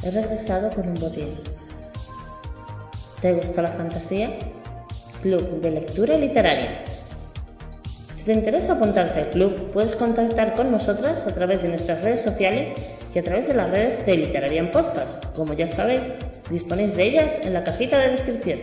he regresado con un botín. ¿Te gusta la fantasía? Club de Lectura Literaria. Te interesa apuntarte al club, puedes contactar con nosotras a través de nuestras redes sociales y a través de las redes de Literarian Podcast. Como ya sabéis, disponéis de ellas en la cajita de descripción.